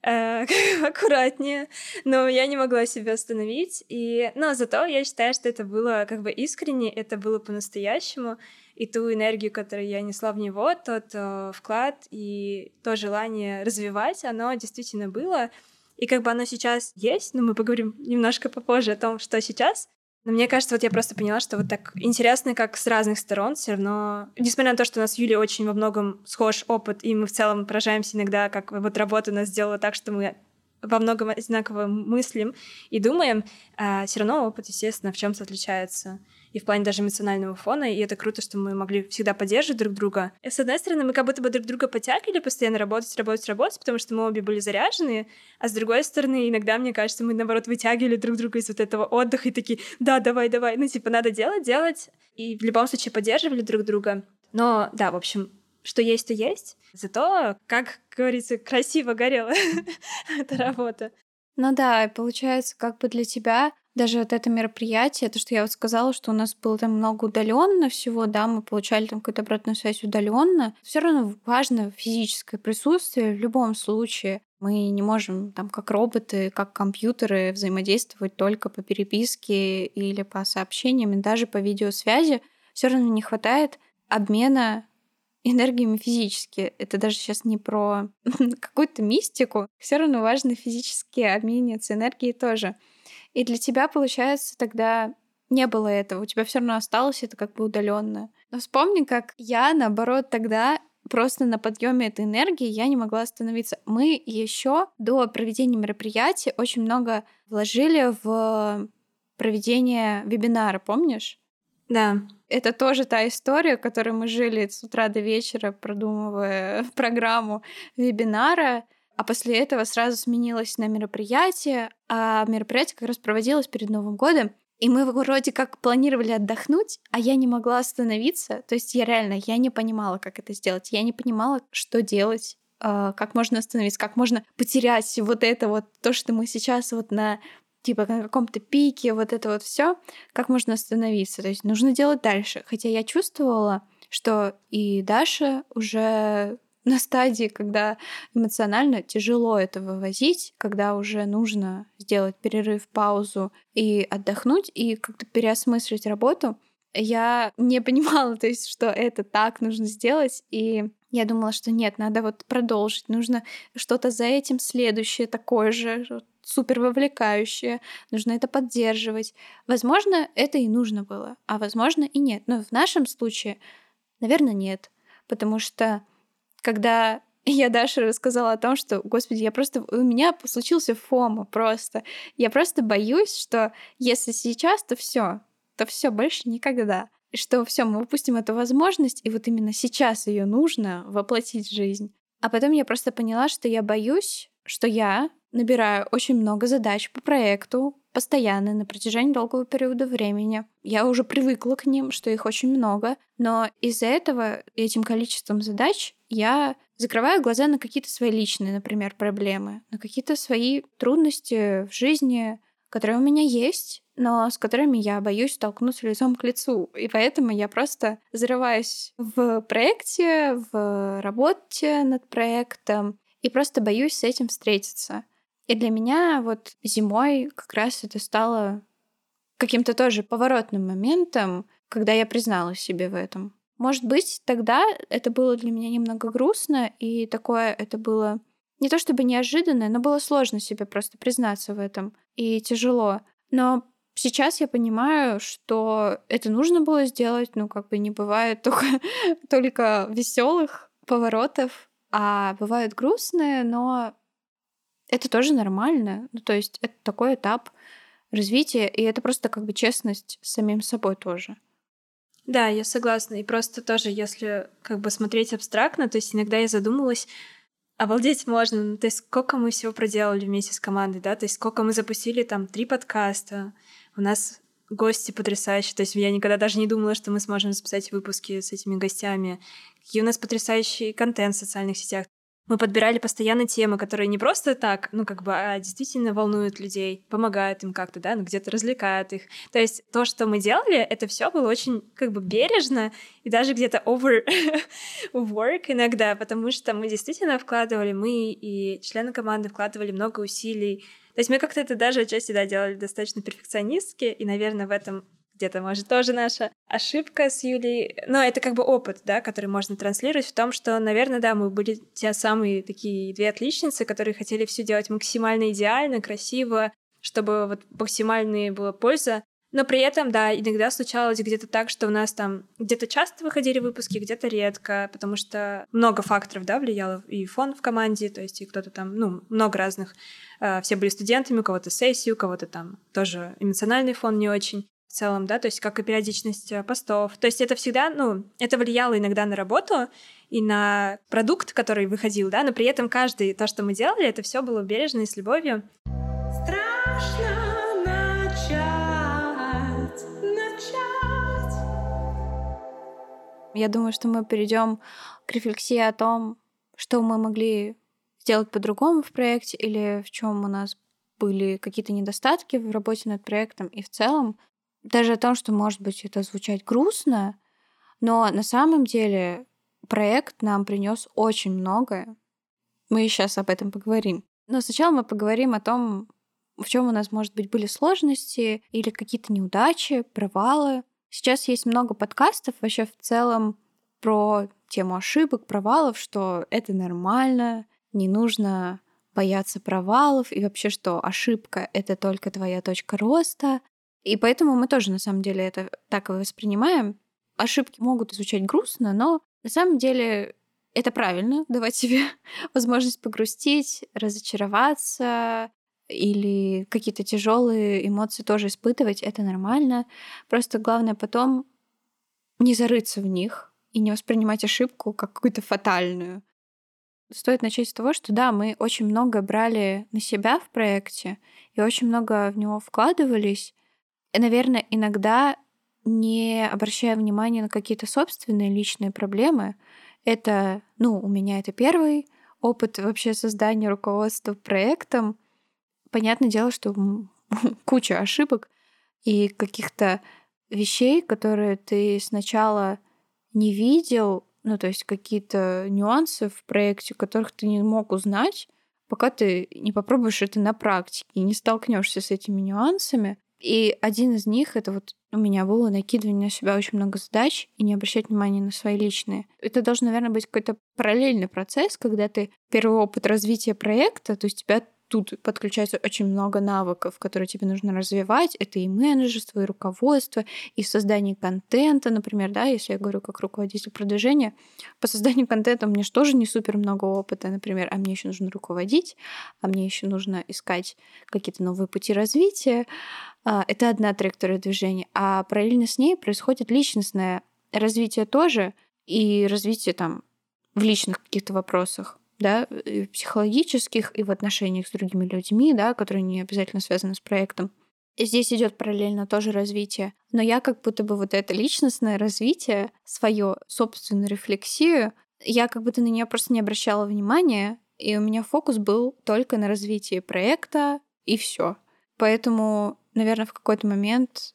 э, аккуратнее, но я не могла себя остановить. И, но зато я считаю, что это было как бы искренне, это было по-настоящему. И ту энергию, которую я несла в него, тот э, вклад и то желание развивать, оно действительно было. И как бы оно сейчас есть, но мы поговорим немножко попозже о том, что сейчас. Но мне кажется, вот я просто поняла, что вот так интересно, как с разных сторон все равно, несмотря на то, что у нас Юлей очень во многом схож опыт, и мы в целом поражаемся иногда, как вот работа нас сделала так, что мы во многом одинаково мыслим и думаем, а все равно опыт, естественно, в чем-то отличается и в плане даже эмоционального фона, и это круто, что мы могли всегда поддерживать друг друга. И, с одной стороны, мы как будто бы друг друга потягивали постоянно работать, работать, работать, потому что мы обе были заряжены, а с другой стороны, иногда, мне кажется, мы, наоборот, вытягивали друг друга из вот этого отдыха и такие, да, давай, давай, ну, типа, надо делать, делать, и в любом случае поддерживали друг друга. Но, да, в общем, что есть, то есть. Зато, как говорится, красиво горела эта работа. Ну да, получается, как бы для тебя даже вот это мероприятие, то, что я вот сказала, что у нас было там много удаленно всего, да, мы получали там какую-то обратную связь удаленно. Все равно важно физическое присутствие в любом случае. Мы не можем там как роботы, как компьютеры взаимодействовать только по переписке или по сообщениям, и даже по видеосвязи. Все равно не хватает обмена энергиями физически. Это даже сейчас не про какую-то мистику. Все равно важно физически обмениваться энергией тоже. И для тебя, получается, тогда не было этого. У тебя все равно осталось это как бы удаленно. Но вспомни, как я, наоборот, тогда просто на подъеме этой энергии я не могла остановиться. Мы еще до проведения мероприятия очень много вложили в проведение вебинара, помнишь? Да. Это тоже та история, которой мы жили с утра до вечера, продумывая программу вебинара. А после этого сразу сменилось на мероприятие, а мероприятие как раз проводилось перед Новым годом. И мы вроде как планировали отдохнуть, а я не могла остановиться. То есть я реально, я не понимала, как это сделать. Я не понимала, что делать, а, как можно остановиться, как можно потерять вот это вот, то, что мы сейчас вот на типа на каком-то пике, вот это вот все, как можно остановиться. То есть нужно делать дальше. Хотя я чувствовала, что и Даша уже на стадии, когда эмоционально тяжело это вывозить, когда уже нужно сделать перерыв, паузу и отдохнуть, и как-то переосмыслить работу, я не понимала, то есть, что это так нужно сделать, и я думала, что нет, надо вот продолжить, нужно что-то за этим следующее такое же, супер вовлекающее, нужно это поддерживать. Возможно, это и нужно было, а возможно и нет. Но в нашем случае, наверное, нет, потому что когда я Даше рассказала о том, что, господи, я просто... У меня случился фома просто. Я просто боюсь, что если сейчас, то все, то все больше никогда. что все, мы упустим эту возможность, и вот именно сейчас ее нужно воплотить в жизнь. А потом я просто поняла, что я боюсь, что я набираю очень много задач по проекту, постоянно, на протяжении долгого периода времени. Я уже привыкла к ним, что их очень много, но из-за этого, этим количеством задач, я закрываю глаза на какие-то свои личные, например, проблемы, на какие-то свои трудности в жизни, которые у меня есть, но с которыми я боюсь столкнуться лицом к лицу. И поэтому я просто зарываюсь в проекте, в работе над проектом, и просто боюсь с этим встретиться. И для меня вот зимой как раз это стало каким-то тоже поворотным моментом, когда я призналась себе в этом. Может быть, тогда это было для меня немного грустно, и такое это было не то чтобы неожиданно, но было сложно себе просто признаться в этом, и тяжело. Но сейчас я понимаю, что это нужно было сделать, ну, как бы не бывает только, только веселых поворотов, а бывают грустные, но это тоже нормально. Ну, то есть это такой этап развития, и это просто как бы честность с самим собой тоже. Да, я согласна. И просто тоже, если как бы смотреть абстрактно, то есть иногда я задумалась, обалдеть можно, ну, то есть сколько мы всего проделали вместе с командой, да, то есть сколько мы запустили там три подкаста, у нас гости потрясающие. То есть я никогда даже не думала, что мы сможем записать выпуски с этими гостями. Какие у нас потрясающий контент в социальных сетях мы подбирали постоянно темы, которые не просто так, ну, как бы, а действительно волнуют людей, помогают им как-то, да, ну, где-то развлекают их. То есть то, что мы делали, это все было очень, как бы, бережно и даже где-то over work иногда, потому что мы действительно вкладывали, мы и члены команды вкладывали много усилий. То есть мы как-то это даже отчасти, да, делали достаточно перфекционистски, и, наверное, в этом где-то, может, тоже наша ошибка с Юлей. Но это как бы опыт, да, который можно транслировать в том, что, наверное, да, мы были те самые такие две отличницы, которые хотели все делать максимально идеально, красиво, чтобы вот максимальная была польза. Но при этом, да, иногда случалось где-то так, что у нас там где-то часто выходили выпуски, где-то редко, потому что много факторов, да, влияло и фон в команде, то есть и кто-то там, ну, много разных. А, все были студентами, у кого-то сессию, у кого-то там тоже эмоциональный фон не очень в целом, да, то есть как и периодичность э, постов. То есть это всегда, ну, это влияло иногда на работу и на продукт, который выходил, да, но при этом каждый, то, что мы делали, это все было бережно и с любовью. Страшно начать, начать. Я думаю, что мы перейдем к рефлексии о том, что мы могли сделать по-другому в проекте или в чем у нас были какие-то недостатки в работе над проектом и в целом даже о том, что, может быть, это звучать грустно, но на самом деле проект нам принес очень многое. Мы сейчас об этом поговорим. Но сначала мы поговорим о том, в чем у нас, может быть, были сложности или какие-то неудачи, провалы. Сейчас есть много подкастов вообще в целом про тему ошибок, провалов, что это нормально, не нужно бояться провалов, и вообще, что ошибка — это только твоя точка роста, и поэтому мы тоже, на самом деле, это так и воспринимаем. Ошибки могут звучать грустно, но на самом деле это правильно, давать себе возможность погрустить, разочароваться или какие-то тяжелые эмоции тоже испытывать, это нормально. Просто главное потом не зарыться в них и не воспринимать ошибку как какую-то фатальную. Стоит начать с того, что да, мы очень много брали на себя в проекте и очень много в него вкладывались, наверное, иногда не обращая внимания на какие-то собственные личные проблемы, это, ну, у меня это первый опыт вообще создания руководства проектом. Понятное дело, что куча ошибок и каких-то вещей, которые ты сначала не видел, ну, то есть какие-то нюансы в проекте, которых ты не мог узнать, пока ты не попробуешь это на практике не столкнешься с этими нюансами. И один из них это вот у меня было накидывание на себя очень много задач и не обращать внимания на свои личные. Это должен, наверное, быть какой-то параллельный процесс, когда ты первый опыт развития проекта, то есть тебя тут подключается очень много навыков, которые тебе нужно развивать. Это и менеджерство, и руководство, и создание контента, например, да, если я говорю как руководитель продвижения. По созданию контента у меня же тоже не супер много опыта, например, а мне еще нужно руководить, а мне еще нужно искать какие-то новые пути развития. А, это одна траектория движения. А параллельно с ней происходит личностное развитие тоже и развитие там в личных каких-то вопросах да, и психологических, и в отношениях с другими людьми, да, которые не обязательно связаны с проектом. И здесь идет параллельно тоже развитие. Но я как будто бы вот это личностное развитие, свою собственную рефлексию, я как будто на нее просто не обращала внимания, и у меня фокус был только на развитии проекта, и все. Поэтому, наверное, в какой-то момент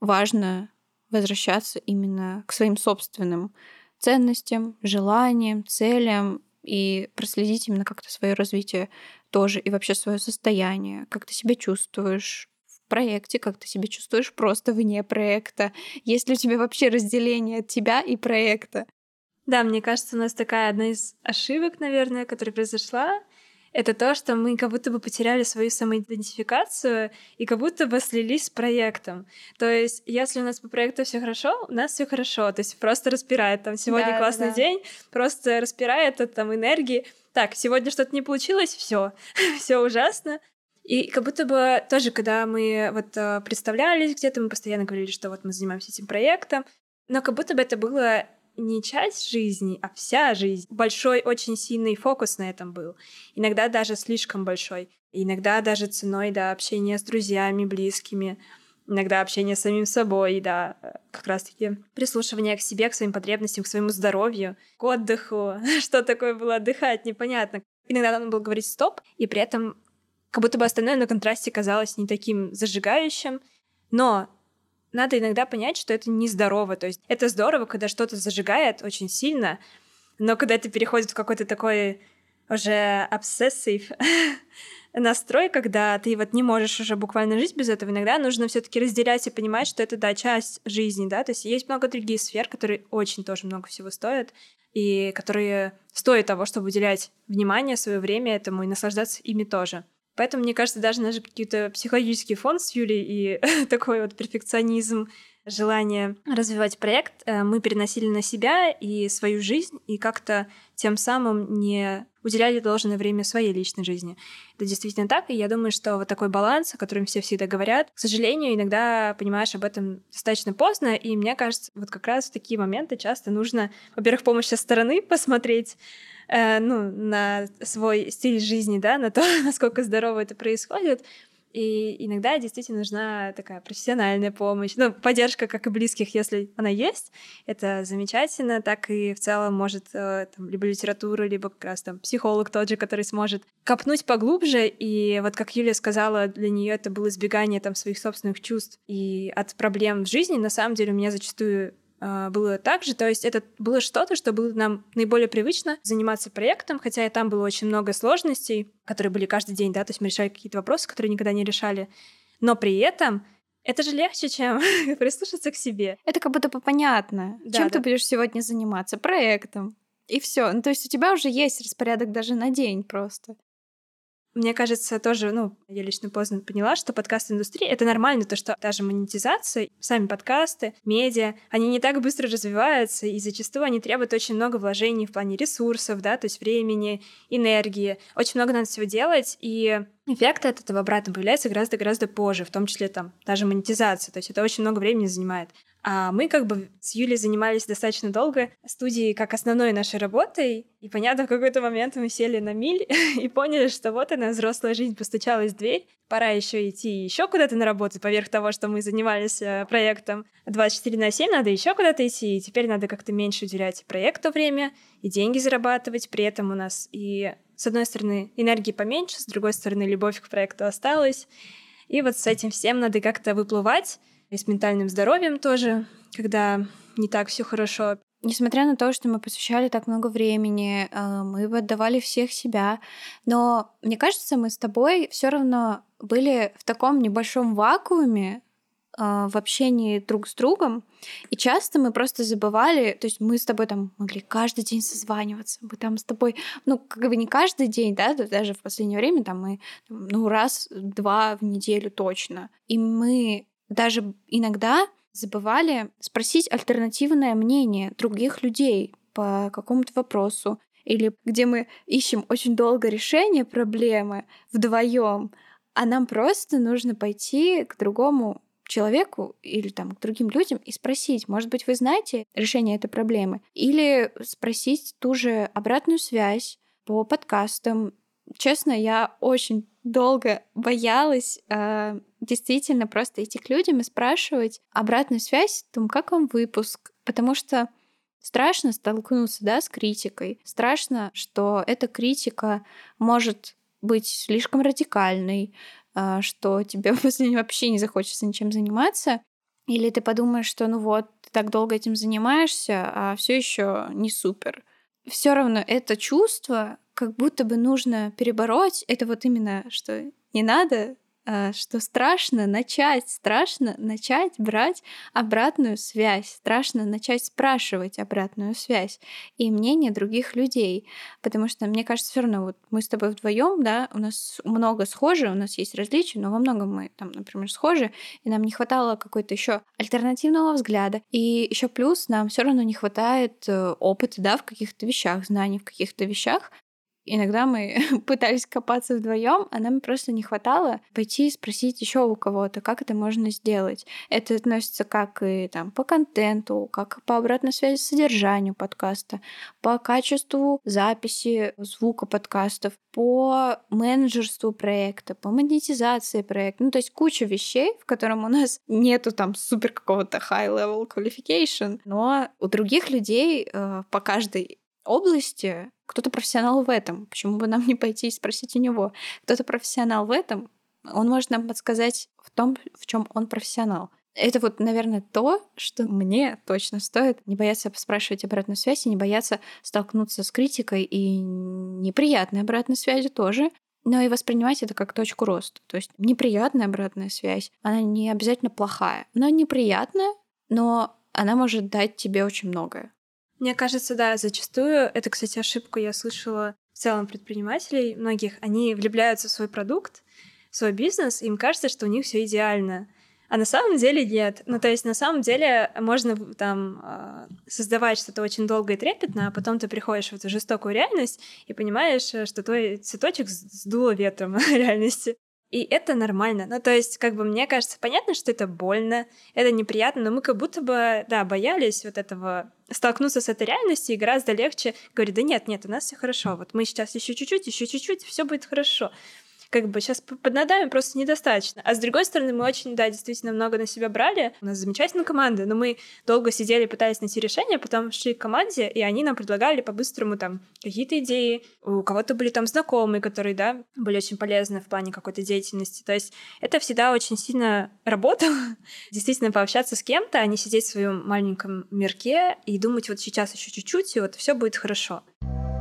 важно возвращаться именно к своим собственным ценностям, желаниям, целям и проследить именно как-то свое развитие тоже и вообще свое состояние, как ты себя чувствуешь в проекте, как ты себя чувствуешь просто вне проекта, есть ли у тебя вообще разделение тебя и проекта. Да, мне кажется, у нас такая одна из ошибок, наверное, которая произошла, это то, что мы как будто бы потеряли свою самоидентификацию и как будто бы слились с проектом. То есть, если у нас по проекту все хорошо, у нас все хорошо. То есть просто распирает. Там сегодня да, классный да. день, просто распирает от там энергии. Так, сегодня что-то не получилось, все, все ужасно. И как будто бы тоже, когда мы вот э, представлялись где-то, мы постоянно говорили, что вот мы занимаемся этим проектом, но как будто бы это было не часть жизни, а вся жизнь. Большой, очень сильный фокус на этом был. Иногда даже слишком большой. Иногда даже ценой, да, общения с друзьями, близкими. Иногда общение с самим собой, да, как раз-таки прислушивание к себе, к своим потребностям, к своему здоровью, к отдыху. Что такое было отдыхать, непонятно. Иногда надо было говорить «стоп», и при этом как будто бы остальное на контрасте казалось не таким зажигающим. Но надо иногда понять, что это нездорово. То есть это здорово, когда что-то зажигает очень сильно, но когда это переходит в какой-то такой уже обсессив настрой, когда ты вот не можешь уже буквально жить без этого, иногда нужно все таки разделять и понимать, что это, да, часть жизни, да, то есть есть много других сфер, которые очень тоже много всего стоят, и которые стоят того, чтобы уделять внимание, свое время этому и наслаждаться ими тоже. Поэтому, мне кажется, даже наш какие-то психологический фон с Юлей и такой вот перфекционизм, желание развивать проект э, мы переносили на себя и свою жизнь, и как-то тем самым не уделяли должное время своей личной жизни. Это действительно так, и я думаю, что вот такой баланс, о котором все всегда говорят, к сожалению, иногда понимаешь об этом достаточно поздно, и мне кажется, вот как раз в такие моменты часто нужно, во-первых, помощь со стороны посмотреть, э, ну, на свой стиль жизни, да, на то, насколько здорово это происходит, и иногда действительно нужна такая профессиональная помощь. Ну, поддержка, как и близких, если она есть, это замечательно. Так и в целом может э, там, либо литература, либо как раз там психолог тот же, который сможет копнуть поглубже. И вот как Юлия сказала, для нее это было избегание там своих собственных чувств и от проблем в жизни. На самом деле у меня зачастую было так же, то есть это было что-то, что было нам наиболее привычно заниматься проектом, хотя и там было очень много сложностей, которые были каждый день, да, то есть мы решали какие-то вопросы, которые никогда не решали, но при этом это же легче, чем прислушаться к себе. Это как будто бы понятно, да, чем да. ты будешь сегодня заниматься проектом. И все. Ну, то есть у тебя уже есть распорядок даже на день просто. Мне кажется, тоже, ну, я лично поздно поняла, что подкаст-индустрия — это нормально, то, что даже монетизация, сами подкасты, медиа, они не так быстро развиваются, и зачастую они требуют очень много вложений в плане ресурсов, да, то есть времени, энергии. Очень много надо всего делать, и эффект от этого обратно появляется гораздо-гораздо позже, в том числе там даже монетизация, то есть это очень много времени занимает. А мы как бы с Юлей занимались достаточно долго студией как основной нашей работой, и понятно, в какой-то момент мы сели на миль и поняли, что вот она, взрослая жизнь, постучалась в дверь, пора еще идти еще куда-то на работу, поверх того, что мы занимались э, проектом. 24 на 7, надо еще куда-то идти, и теперь надо как-то меньше уделять проекту время и деньги зарабатывать, при этом у нас и с одной стороны энергии поменьше, с другой стороны любовь к проекту осталась, и вот с этим всем надо как-то выплывать, и с ментальным здоровьем тоже, когда не так все хорошо. Несмотря на то, что мы посвящали так много времени, э, мы отдавали всех себя, но мне кажется, мы с тобой все равно были в таком небольшом вакууме э, в общении друг с другом. И часто мы просто забывали, то есть мы с тобой там могли каждый день созваниваться, мы там с тобой, ну, как бы не каждый день, да, даже в последнее время там мы, ну, раз-два в неделю точно. И мы даже иногда забывали спросить альтернативное мнение других людей по какому-то вопросу, или где мы ищем очень долго решение проблемы вдвоем, а нам просто нужно пойти к другому человеку или там к другим людям и спросить, может быть, вы знаете решение этой проблемы, или спросить ту же обратную связь по подкастам. Честно, я очень долго боялась э, действительно просто идти к людям и спрашивать обратную связь о том, как вам выпуск, потому что страшно столкнуться, да, с критикой. Страшно, что эта критика может быть слишком радикальной, а, что тебе после вообще не захочется ничем заниматься. Или ты подумаешь, что ну вот, ты так долго этим занимаешься, а все еще не супер. Все равно это чувство, как будто бы нужно перебороть. Это вот именно, что не надо а, что страшно начать, страшно начать брать обратную связь, страшно начать спрашивать обратную связь и мнение других людей, потому что мне кажется, все равно вот мы с тобой вдвоем, да, у нас много схоже, у нас есть различия, но во многом мы там, например, схожи, и нам не хватало какой-то еще альтернативного взгляда, и еще плюс нам все равно не хватает э, опыта, да, в каких-то вещах, знаний в каких-то вещах, Иногда мы пытались копаться вдвоем, а нам просто не хватало пойти и спросить еще у кого-то, как это можно сделать. Это относится как и там по контенту, как по обратной связи содержанию подкаста, по качеству записи звука подкастов, по менеджерству проекта, по монетизации проекта. Ну, то есть куча вещей, в котором у нас нету там супер какого-то high-level qualification, но у других людей э, по каждой области кто-то профессионал в этом. Почему бы нам не пойти и спросить у него? Кто-то профессионал в этом, он может нам подсказать в том, в чем он профессионал. Это вот, наверное, то, что мне точно стоит не бояться спрашивать обратную связь и не бояться столкнуться с критикой и неприятной обратной связью тоже, но и воспринимать это как точку роста. То есть неприятная обратная связь, она не обязательно плохая. Она неприятная, но она может дать тебе очень многое. Мне кажется, да, зачастую, это, кстати, ошибку я слышала в целом предпринимателей многих, они влюбляются в свой продукт, в свой бизнес, и им кажется, что у них все идеально. А на самом деле нет. Ну, то есть на самом деле можно там а, создавать что-то очень долго и трепетно, а потом ты приходишь в эту жестокую реальность и понимаешь, что твой цветочек сдуло ветром реальности. И это нормально. Ну, то есть, как бы, мне кажется, понятно, что это больно, это неприятно, но мы как будто бы, да, боялись вот этого столкнуться с этой реальностью, и гораздо легче говорить, да нет, нет, у нас все хорошо, вот мы сейчас еще чуть-чуть, еще чуть-чуть, все будет хорошо как бы сейчас поднадаем просто недостаточно. А с другой стороны, мы очень, да, действительно много на себя брали. У нас замечательная команда, но мы долго сидели, пытаясь найти решение, потом шли к команде, и они нам предлагали по-быстрому там какие-то идеи. У кого-то были там знакомые, которые, да, были очень полезны в плане какой-то деятельности. То есть это всегда очень сильно работало. Действительно, пообщаться с кем-то, а не сидеть в своем маленьком мирке и думать вот сейчас еще чуть-чуть, и вот все будет хорошо. Страшно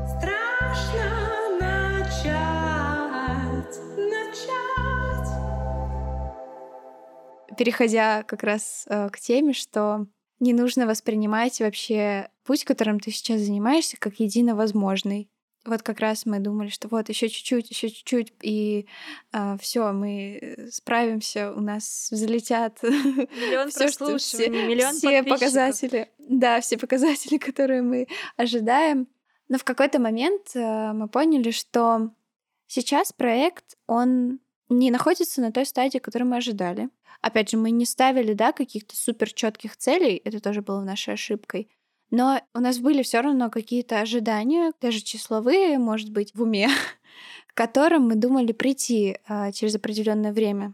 переходя как раз э, к теме, что не нужно воспринимать вообще путь, которым ты сейчас занимаешься, как едино возможный. Вот как раз мы думали, что вот еще чуть-чуть, еще чуть-чуть, и э, все, мы справимся, у нас взлетят миллион все, что, все, миллион все показатели, да, все показатели, которые мы ожидаем. Но в какой-то момент э, мы поняли, что сейчас проект он не находится на той стадии, которую мы ожидали. Опять же, мы не ставили, да, каких-то супер четких целей, это тоже было нашей ошибкой. Но у нас были все равно какие-то ожидания, даже числовые, может быть, в уме, к которым мы думали прийти а, через определенное время.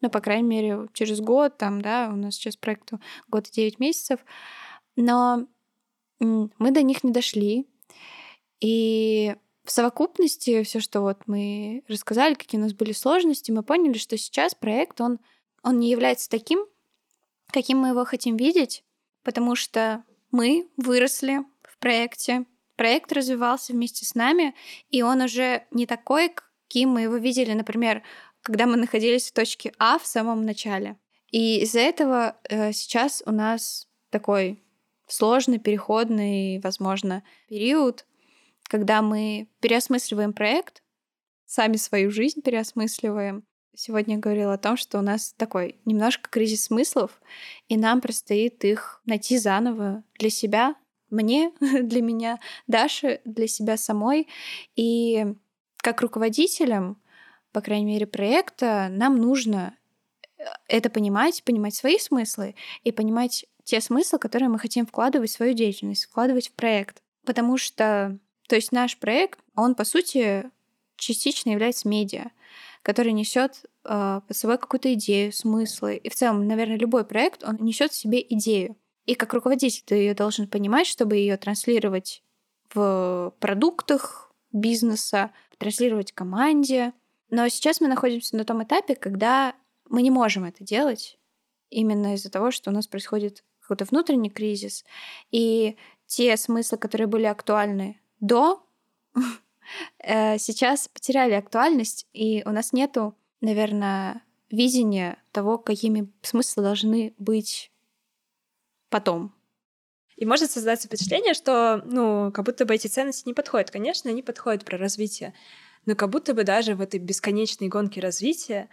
Ну, по крайней мере, через год, там, да, у нас сейчас проекту год и девять месяцев. Но мы до них не дошли. И в совокупности все, что вот мы рассказали, какие у нас были сложности, мы поняли, что сейчас проект, он, он не является таким, каким мы его хотим видеть, потому что мы выросли в проекте, проект развивался вместе с нами, и он уже не такой, каким мы его видели, например, когда мы находились в точке А в самом начале. И из-за этого э, сейчас у нас такой сложный, переходный, возможно, период, когда мы переосмысливаем проект, сами свою жизнь переосмысливаем. Сегодня я говорила о том, что у нас такой немножко кризис смыслов, и нам предстоит их найти заново для себя, мне, для меня, Даши, для себя самой. И как руководителям, по крайней мере, проекта, нам нужно это понимать, понимать свои смыслы и понимать те смыслы, которые мы хотим вкладывать в свою деятельность, вкладывать в проект. Потому что, то есть наш проект, он, по сути, частично является медиа, который несет э, под собой какую-то идею, смыслы. И в целом, наверное, любой проект, он несет в себе идею. И как руководитель ты ее должен понимать, чтобы ее транслировать в продуктах бизнеса, транслировать команде. Но сейчас мы находимся на том этапе, когда мы не можем это делать именно из-за того, что у нас происходит какой-то внутренний кризис. И те смыслы, которые были актуальны до, э, сейчас потеряли актуальность, и у нас нету, наверное, видения того, какими смыслы должны быть потом. И может создаться впечатление, что, ну, как будто бы эти ценности не подходят. Конечно, они подходят про развитие, но как будто бы даже в этой бесконечной гонке развития,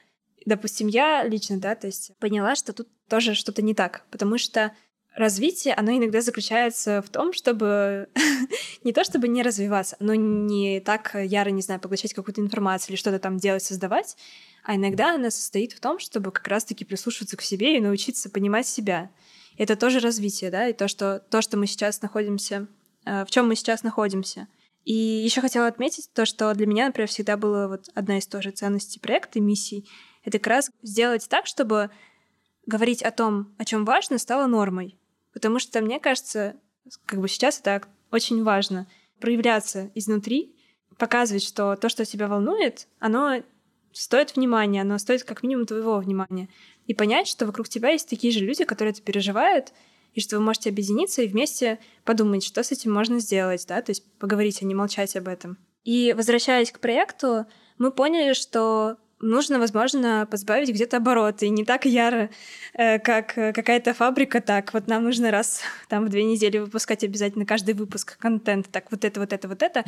допустим, я лично, да, то есть поняла, что тут тоже что-то не так, потому что развитие, оно иногда заключается в том, чтобы не то чтобы не развиваться, но не так яро, не знаю, поглощать какую-то информацию или что-то там делать, создавать, а иногда она состоит в том, чтобы как раз-таки прислушиваться к себе и научиться понимать себя это тоже развитие, да, и то, что, то, что мы сейчас находимся, э, в чем мы сейчас находимся. И еще хотела отметить то, что для меня, например, всегда была вот одна из тоже ценностей проекта, миссий, это как раз сделать так, чтобы говорить о том, о чем важно, стало нормой. Потому что, мне кажется, как бы сейчас это очень важно проявляться изнутри, показывать, что то, что тебя волнует, оно стоит внимания, оно стоит как минимум твоего внимания и понять, что вокруг тебя есть такие же люди, которые это переживают, и что вы можете объединиться и вместе подумать, что с этим можно сделать, да, то есть поговорить, а не молчать об этом. И возвращаясь к проекту, мы поняли, что нужно, возможно, позбавить где-то обороты. И не так яро, э, как какая-то фабрика, так вот нам нужно раз там в две недели выпускать обязательно каждый выпуск контент, так вот это, вот это, вот это.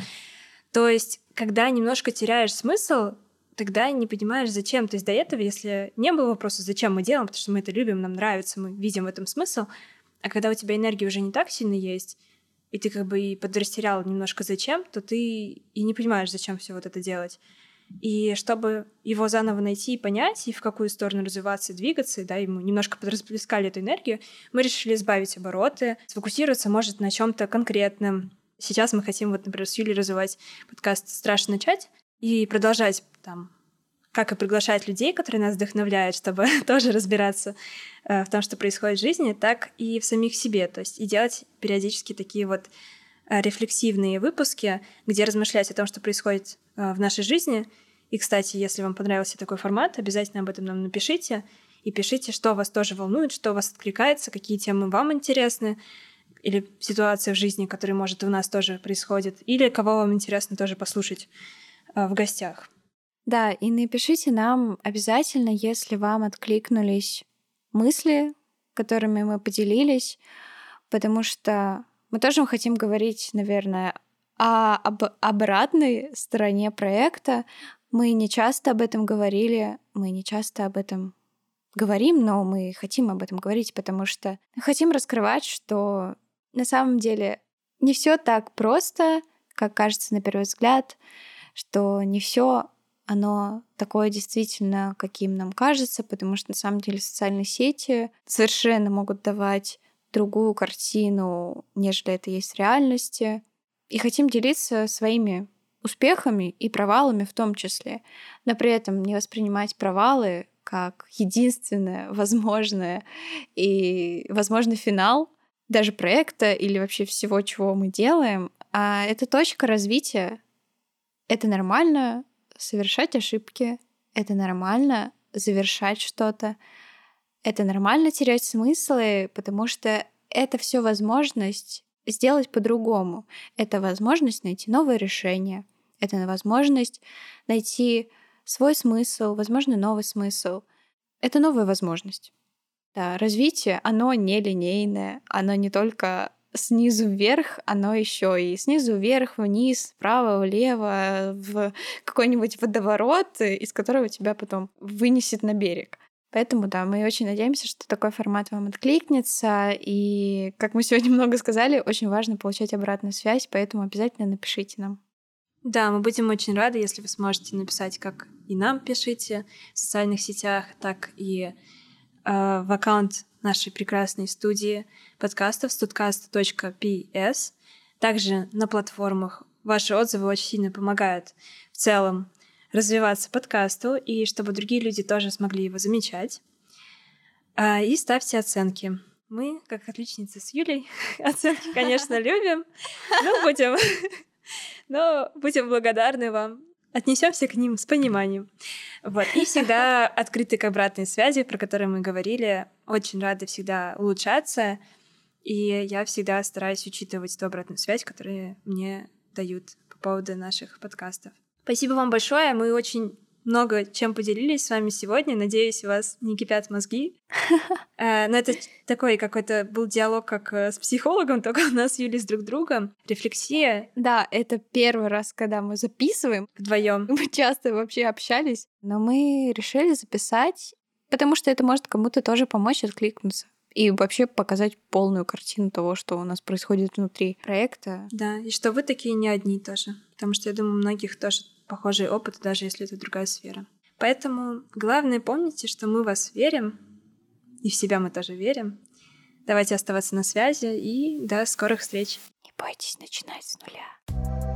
То есть, когда немножко теряешь смысл, тогда не понимаешь, зачем. То есть до этого, если не было вопроса, зачем мы делаем, потому что мы это любим, нам нравится, мы видим в этом смысл, а когда у тебя энергии уже не так сильно есть, и ты как бы и подрастерял немножко зачем, то ты и не понимаешь, зачем все вот это делать. И чтобы его заново найти и понять, и в какую сторону развиваться и двигаться, да, мы немножко подрасплескали эту энергию, мы решили избавить обороты, сфокусироваться, может, на чем то конкретном. Сейчас мы хотим, вот, например, с Юлей развивать подкаст «Страшно начать», и продолжать там как и приглашать людей, которые нас вдохновляют, чтобы тоже разбираться э, в том, что происходит в жизни, так и в самих себе. То есть и делать периодически такие вот э, рефлексивные выпуски, где размышлять о том, что происходит в нашей жизни. И, кстати, если вам понравился такой формат, обязательно об этом нам напишите. И пишите, что вас тоже волнует, что вас откликается, какие темы вам интересны, или ситуация в жизни, которая, может, у нас тоже происходит, или кого вам интересно тоже послушать Э, в гостях. Да, и напишите нам обязательно, если вам откликнулись мысли, которыми мы поделились, потому что мы тоже хотим говорить, наверное, о, об обратной стороне проекта. Мы не часто об этом говорили, мы не часто об этом говорим, но мы хотим об этом говорить, потому что хотим раскрывать, что на самом деле не все так просто, как кажется на первый взгляд что не все оно такое действительно, каким нам кажется, потому что на самом деле социальные сети совершенно могут давать другую картину, нежели это есть в реальности. И хотим делиться своими успехами и провалами в том числе, но при этом не воспринимать провалы как единственное возможное и возможный финал даже проекта или вообще всего, чего мы делаем, а это точка развития. Это нормально совершать ошибки, это нормально завершать что-то, это нормально терять смыслы, потому что это все возможность сделать по-другому. Это возможность найти новое решение. Это возможность найти свой смысл, возможно, новый смысл. Это новая возможность. Да, развитие, оно нелинейное, оно не только снизу вверх, оно еще и снизу вверх, вниз, вправо, влево, в какой-нибудь водоворот, из которого тебя потом вынесет на берег. Поэтому, да, мы очень надеемся, что такой формат вам откликнется. И, как мы сегодня много сказали, очень важно получать обратную связь, поэтому обязательно напишите нам. Да, мы будем очень рады, если вы сможете написать, как и нам пишите в социальных сетях, так и э, в аккаунт нашей прекрасной студии подкастов studcast.ps. Также на платформах ваши отзывы очень сильно помогают в целом развиваться подкасту и чтобы другие люди тоже смогли его замечать. А, и ставьте оценки. Мы, как отличницы с Юлей, оценки, конечно, любим, но будем, но будем благодарны вам. Отнесемся к ним с пониманием. Вот. И всегда открыты к обратной связи, про которую мы говорили. Очень рады всегда улучшаться. И я всегда стараюсь учитывать ту обратную связь, которую мне дают по поводу наших подкастов. Спасибо вам большое. Мы очень много чем поделились с вами сегодня. Надеюсь, у вас не кипят мозги. Э, но это такой какой-то был диалог как э, с психологом, только у нас Юли с друг другом. Рефлексия. Да, это первый раз, когда мы записываем. Вдвоем. Мы часто вообще общались, но мы решили записать, потому что это может кому-то тоже помочь откликнуться и вообще показать полную картину того, что у нас происходит внутри проекта. Да, и что вы такие не одни тоже. Потому что я думаю, многих тоже похожий опыт, даже если это другая сфера. Поэтому главное помните, что мы вас верим, и в себя мы тоже верим. Давайте оставаться на связи и до скорых встреч. Не бойтесь начинать с нуля.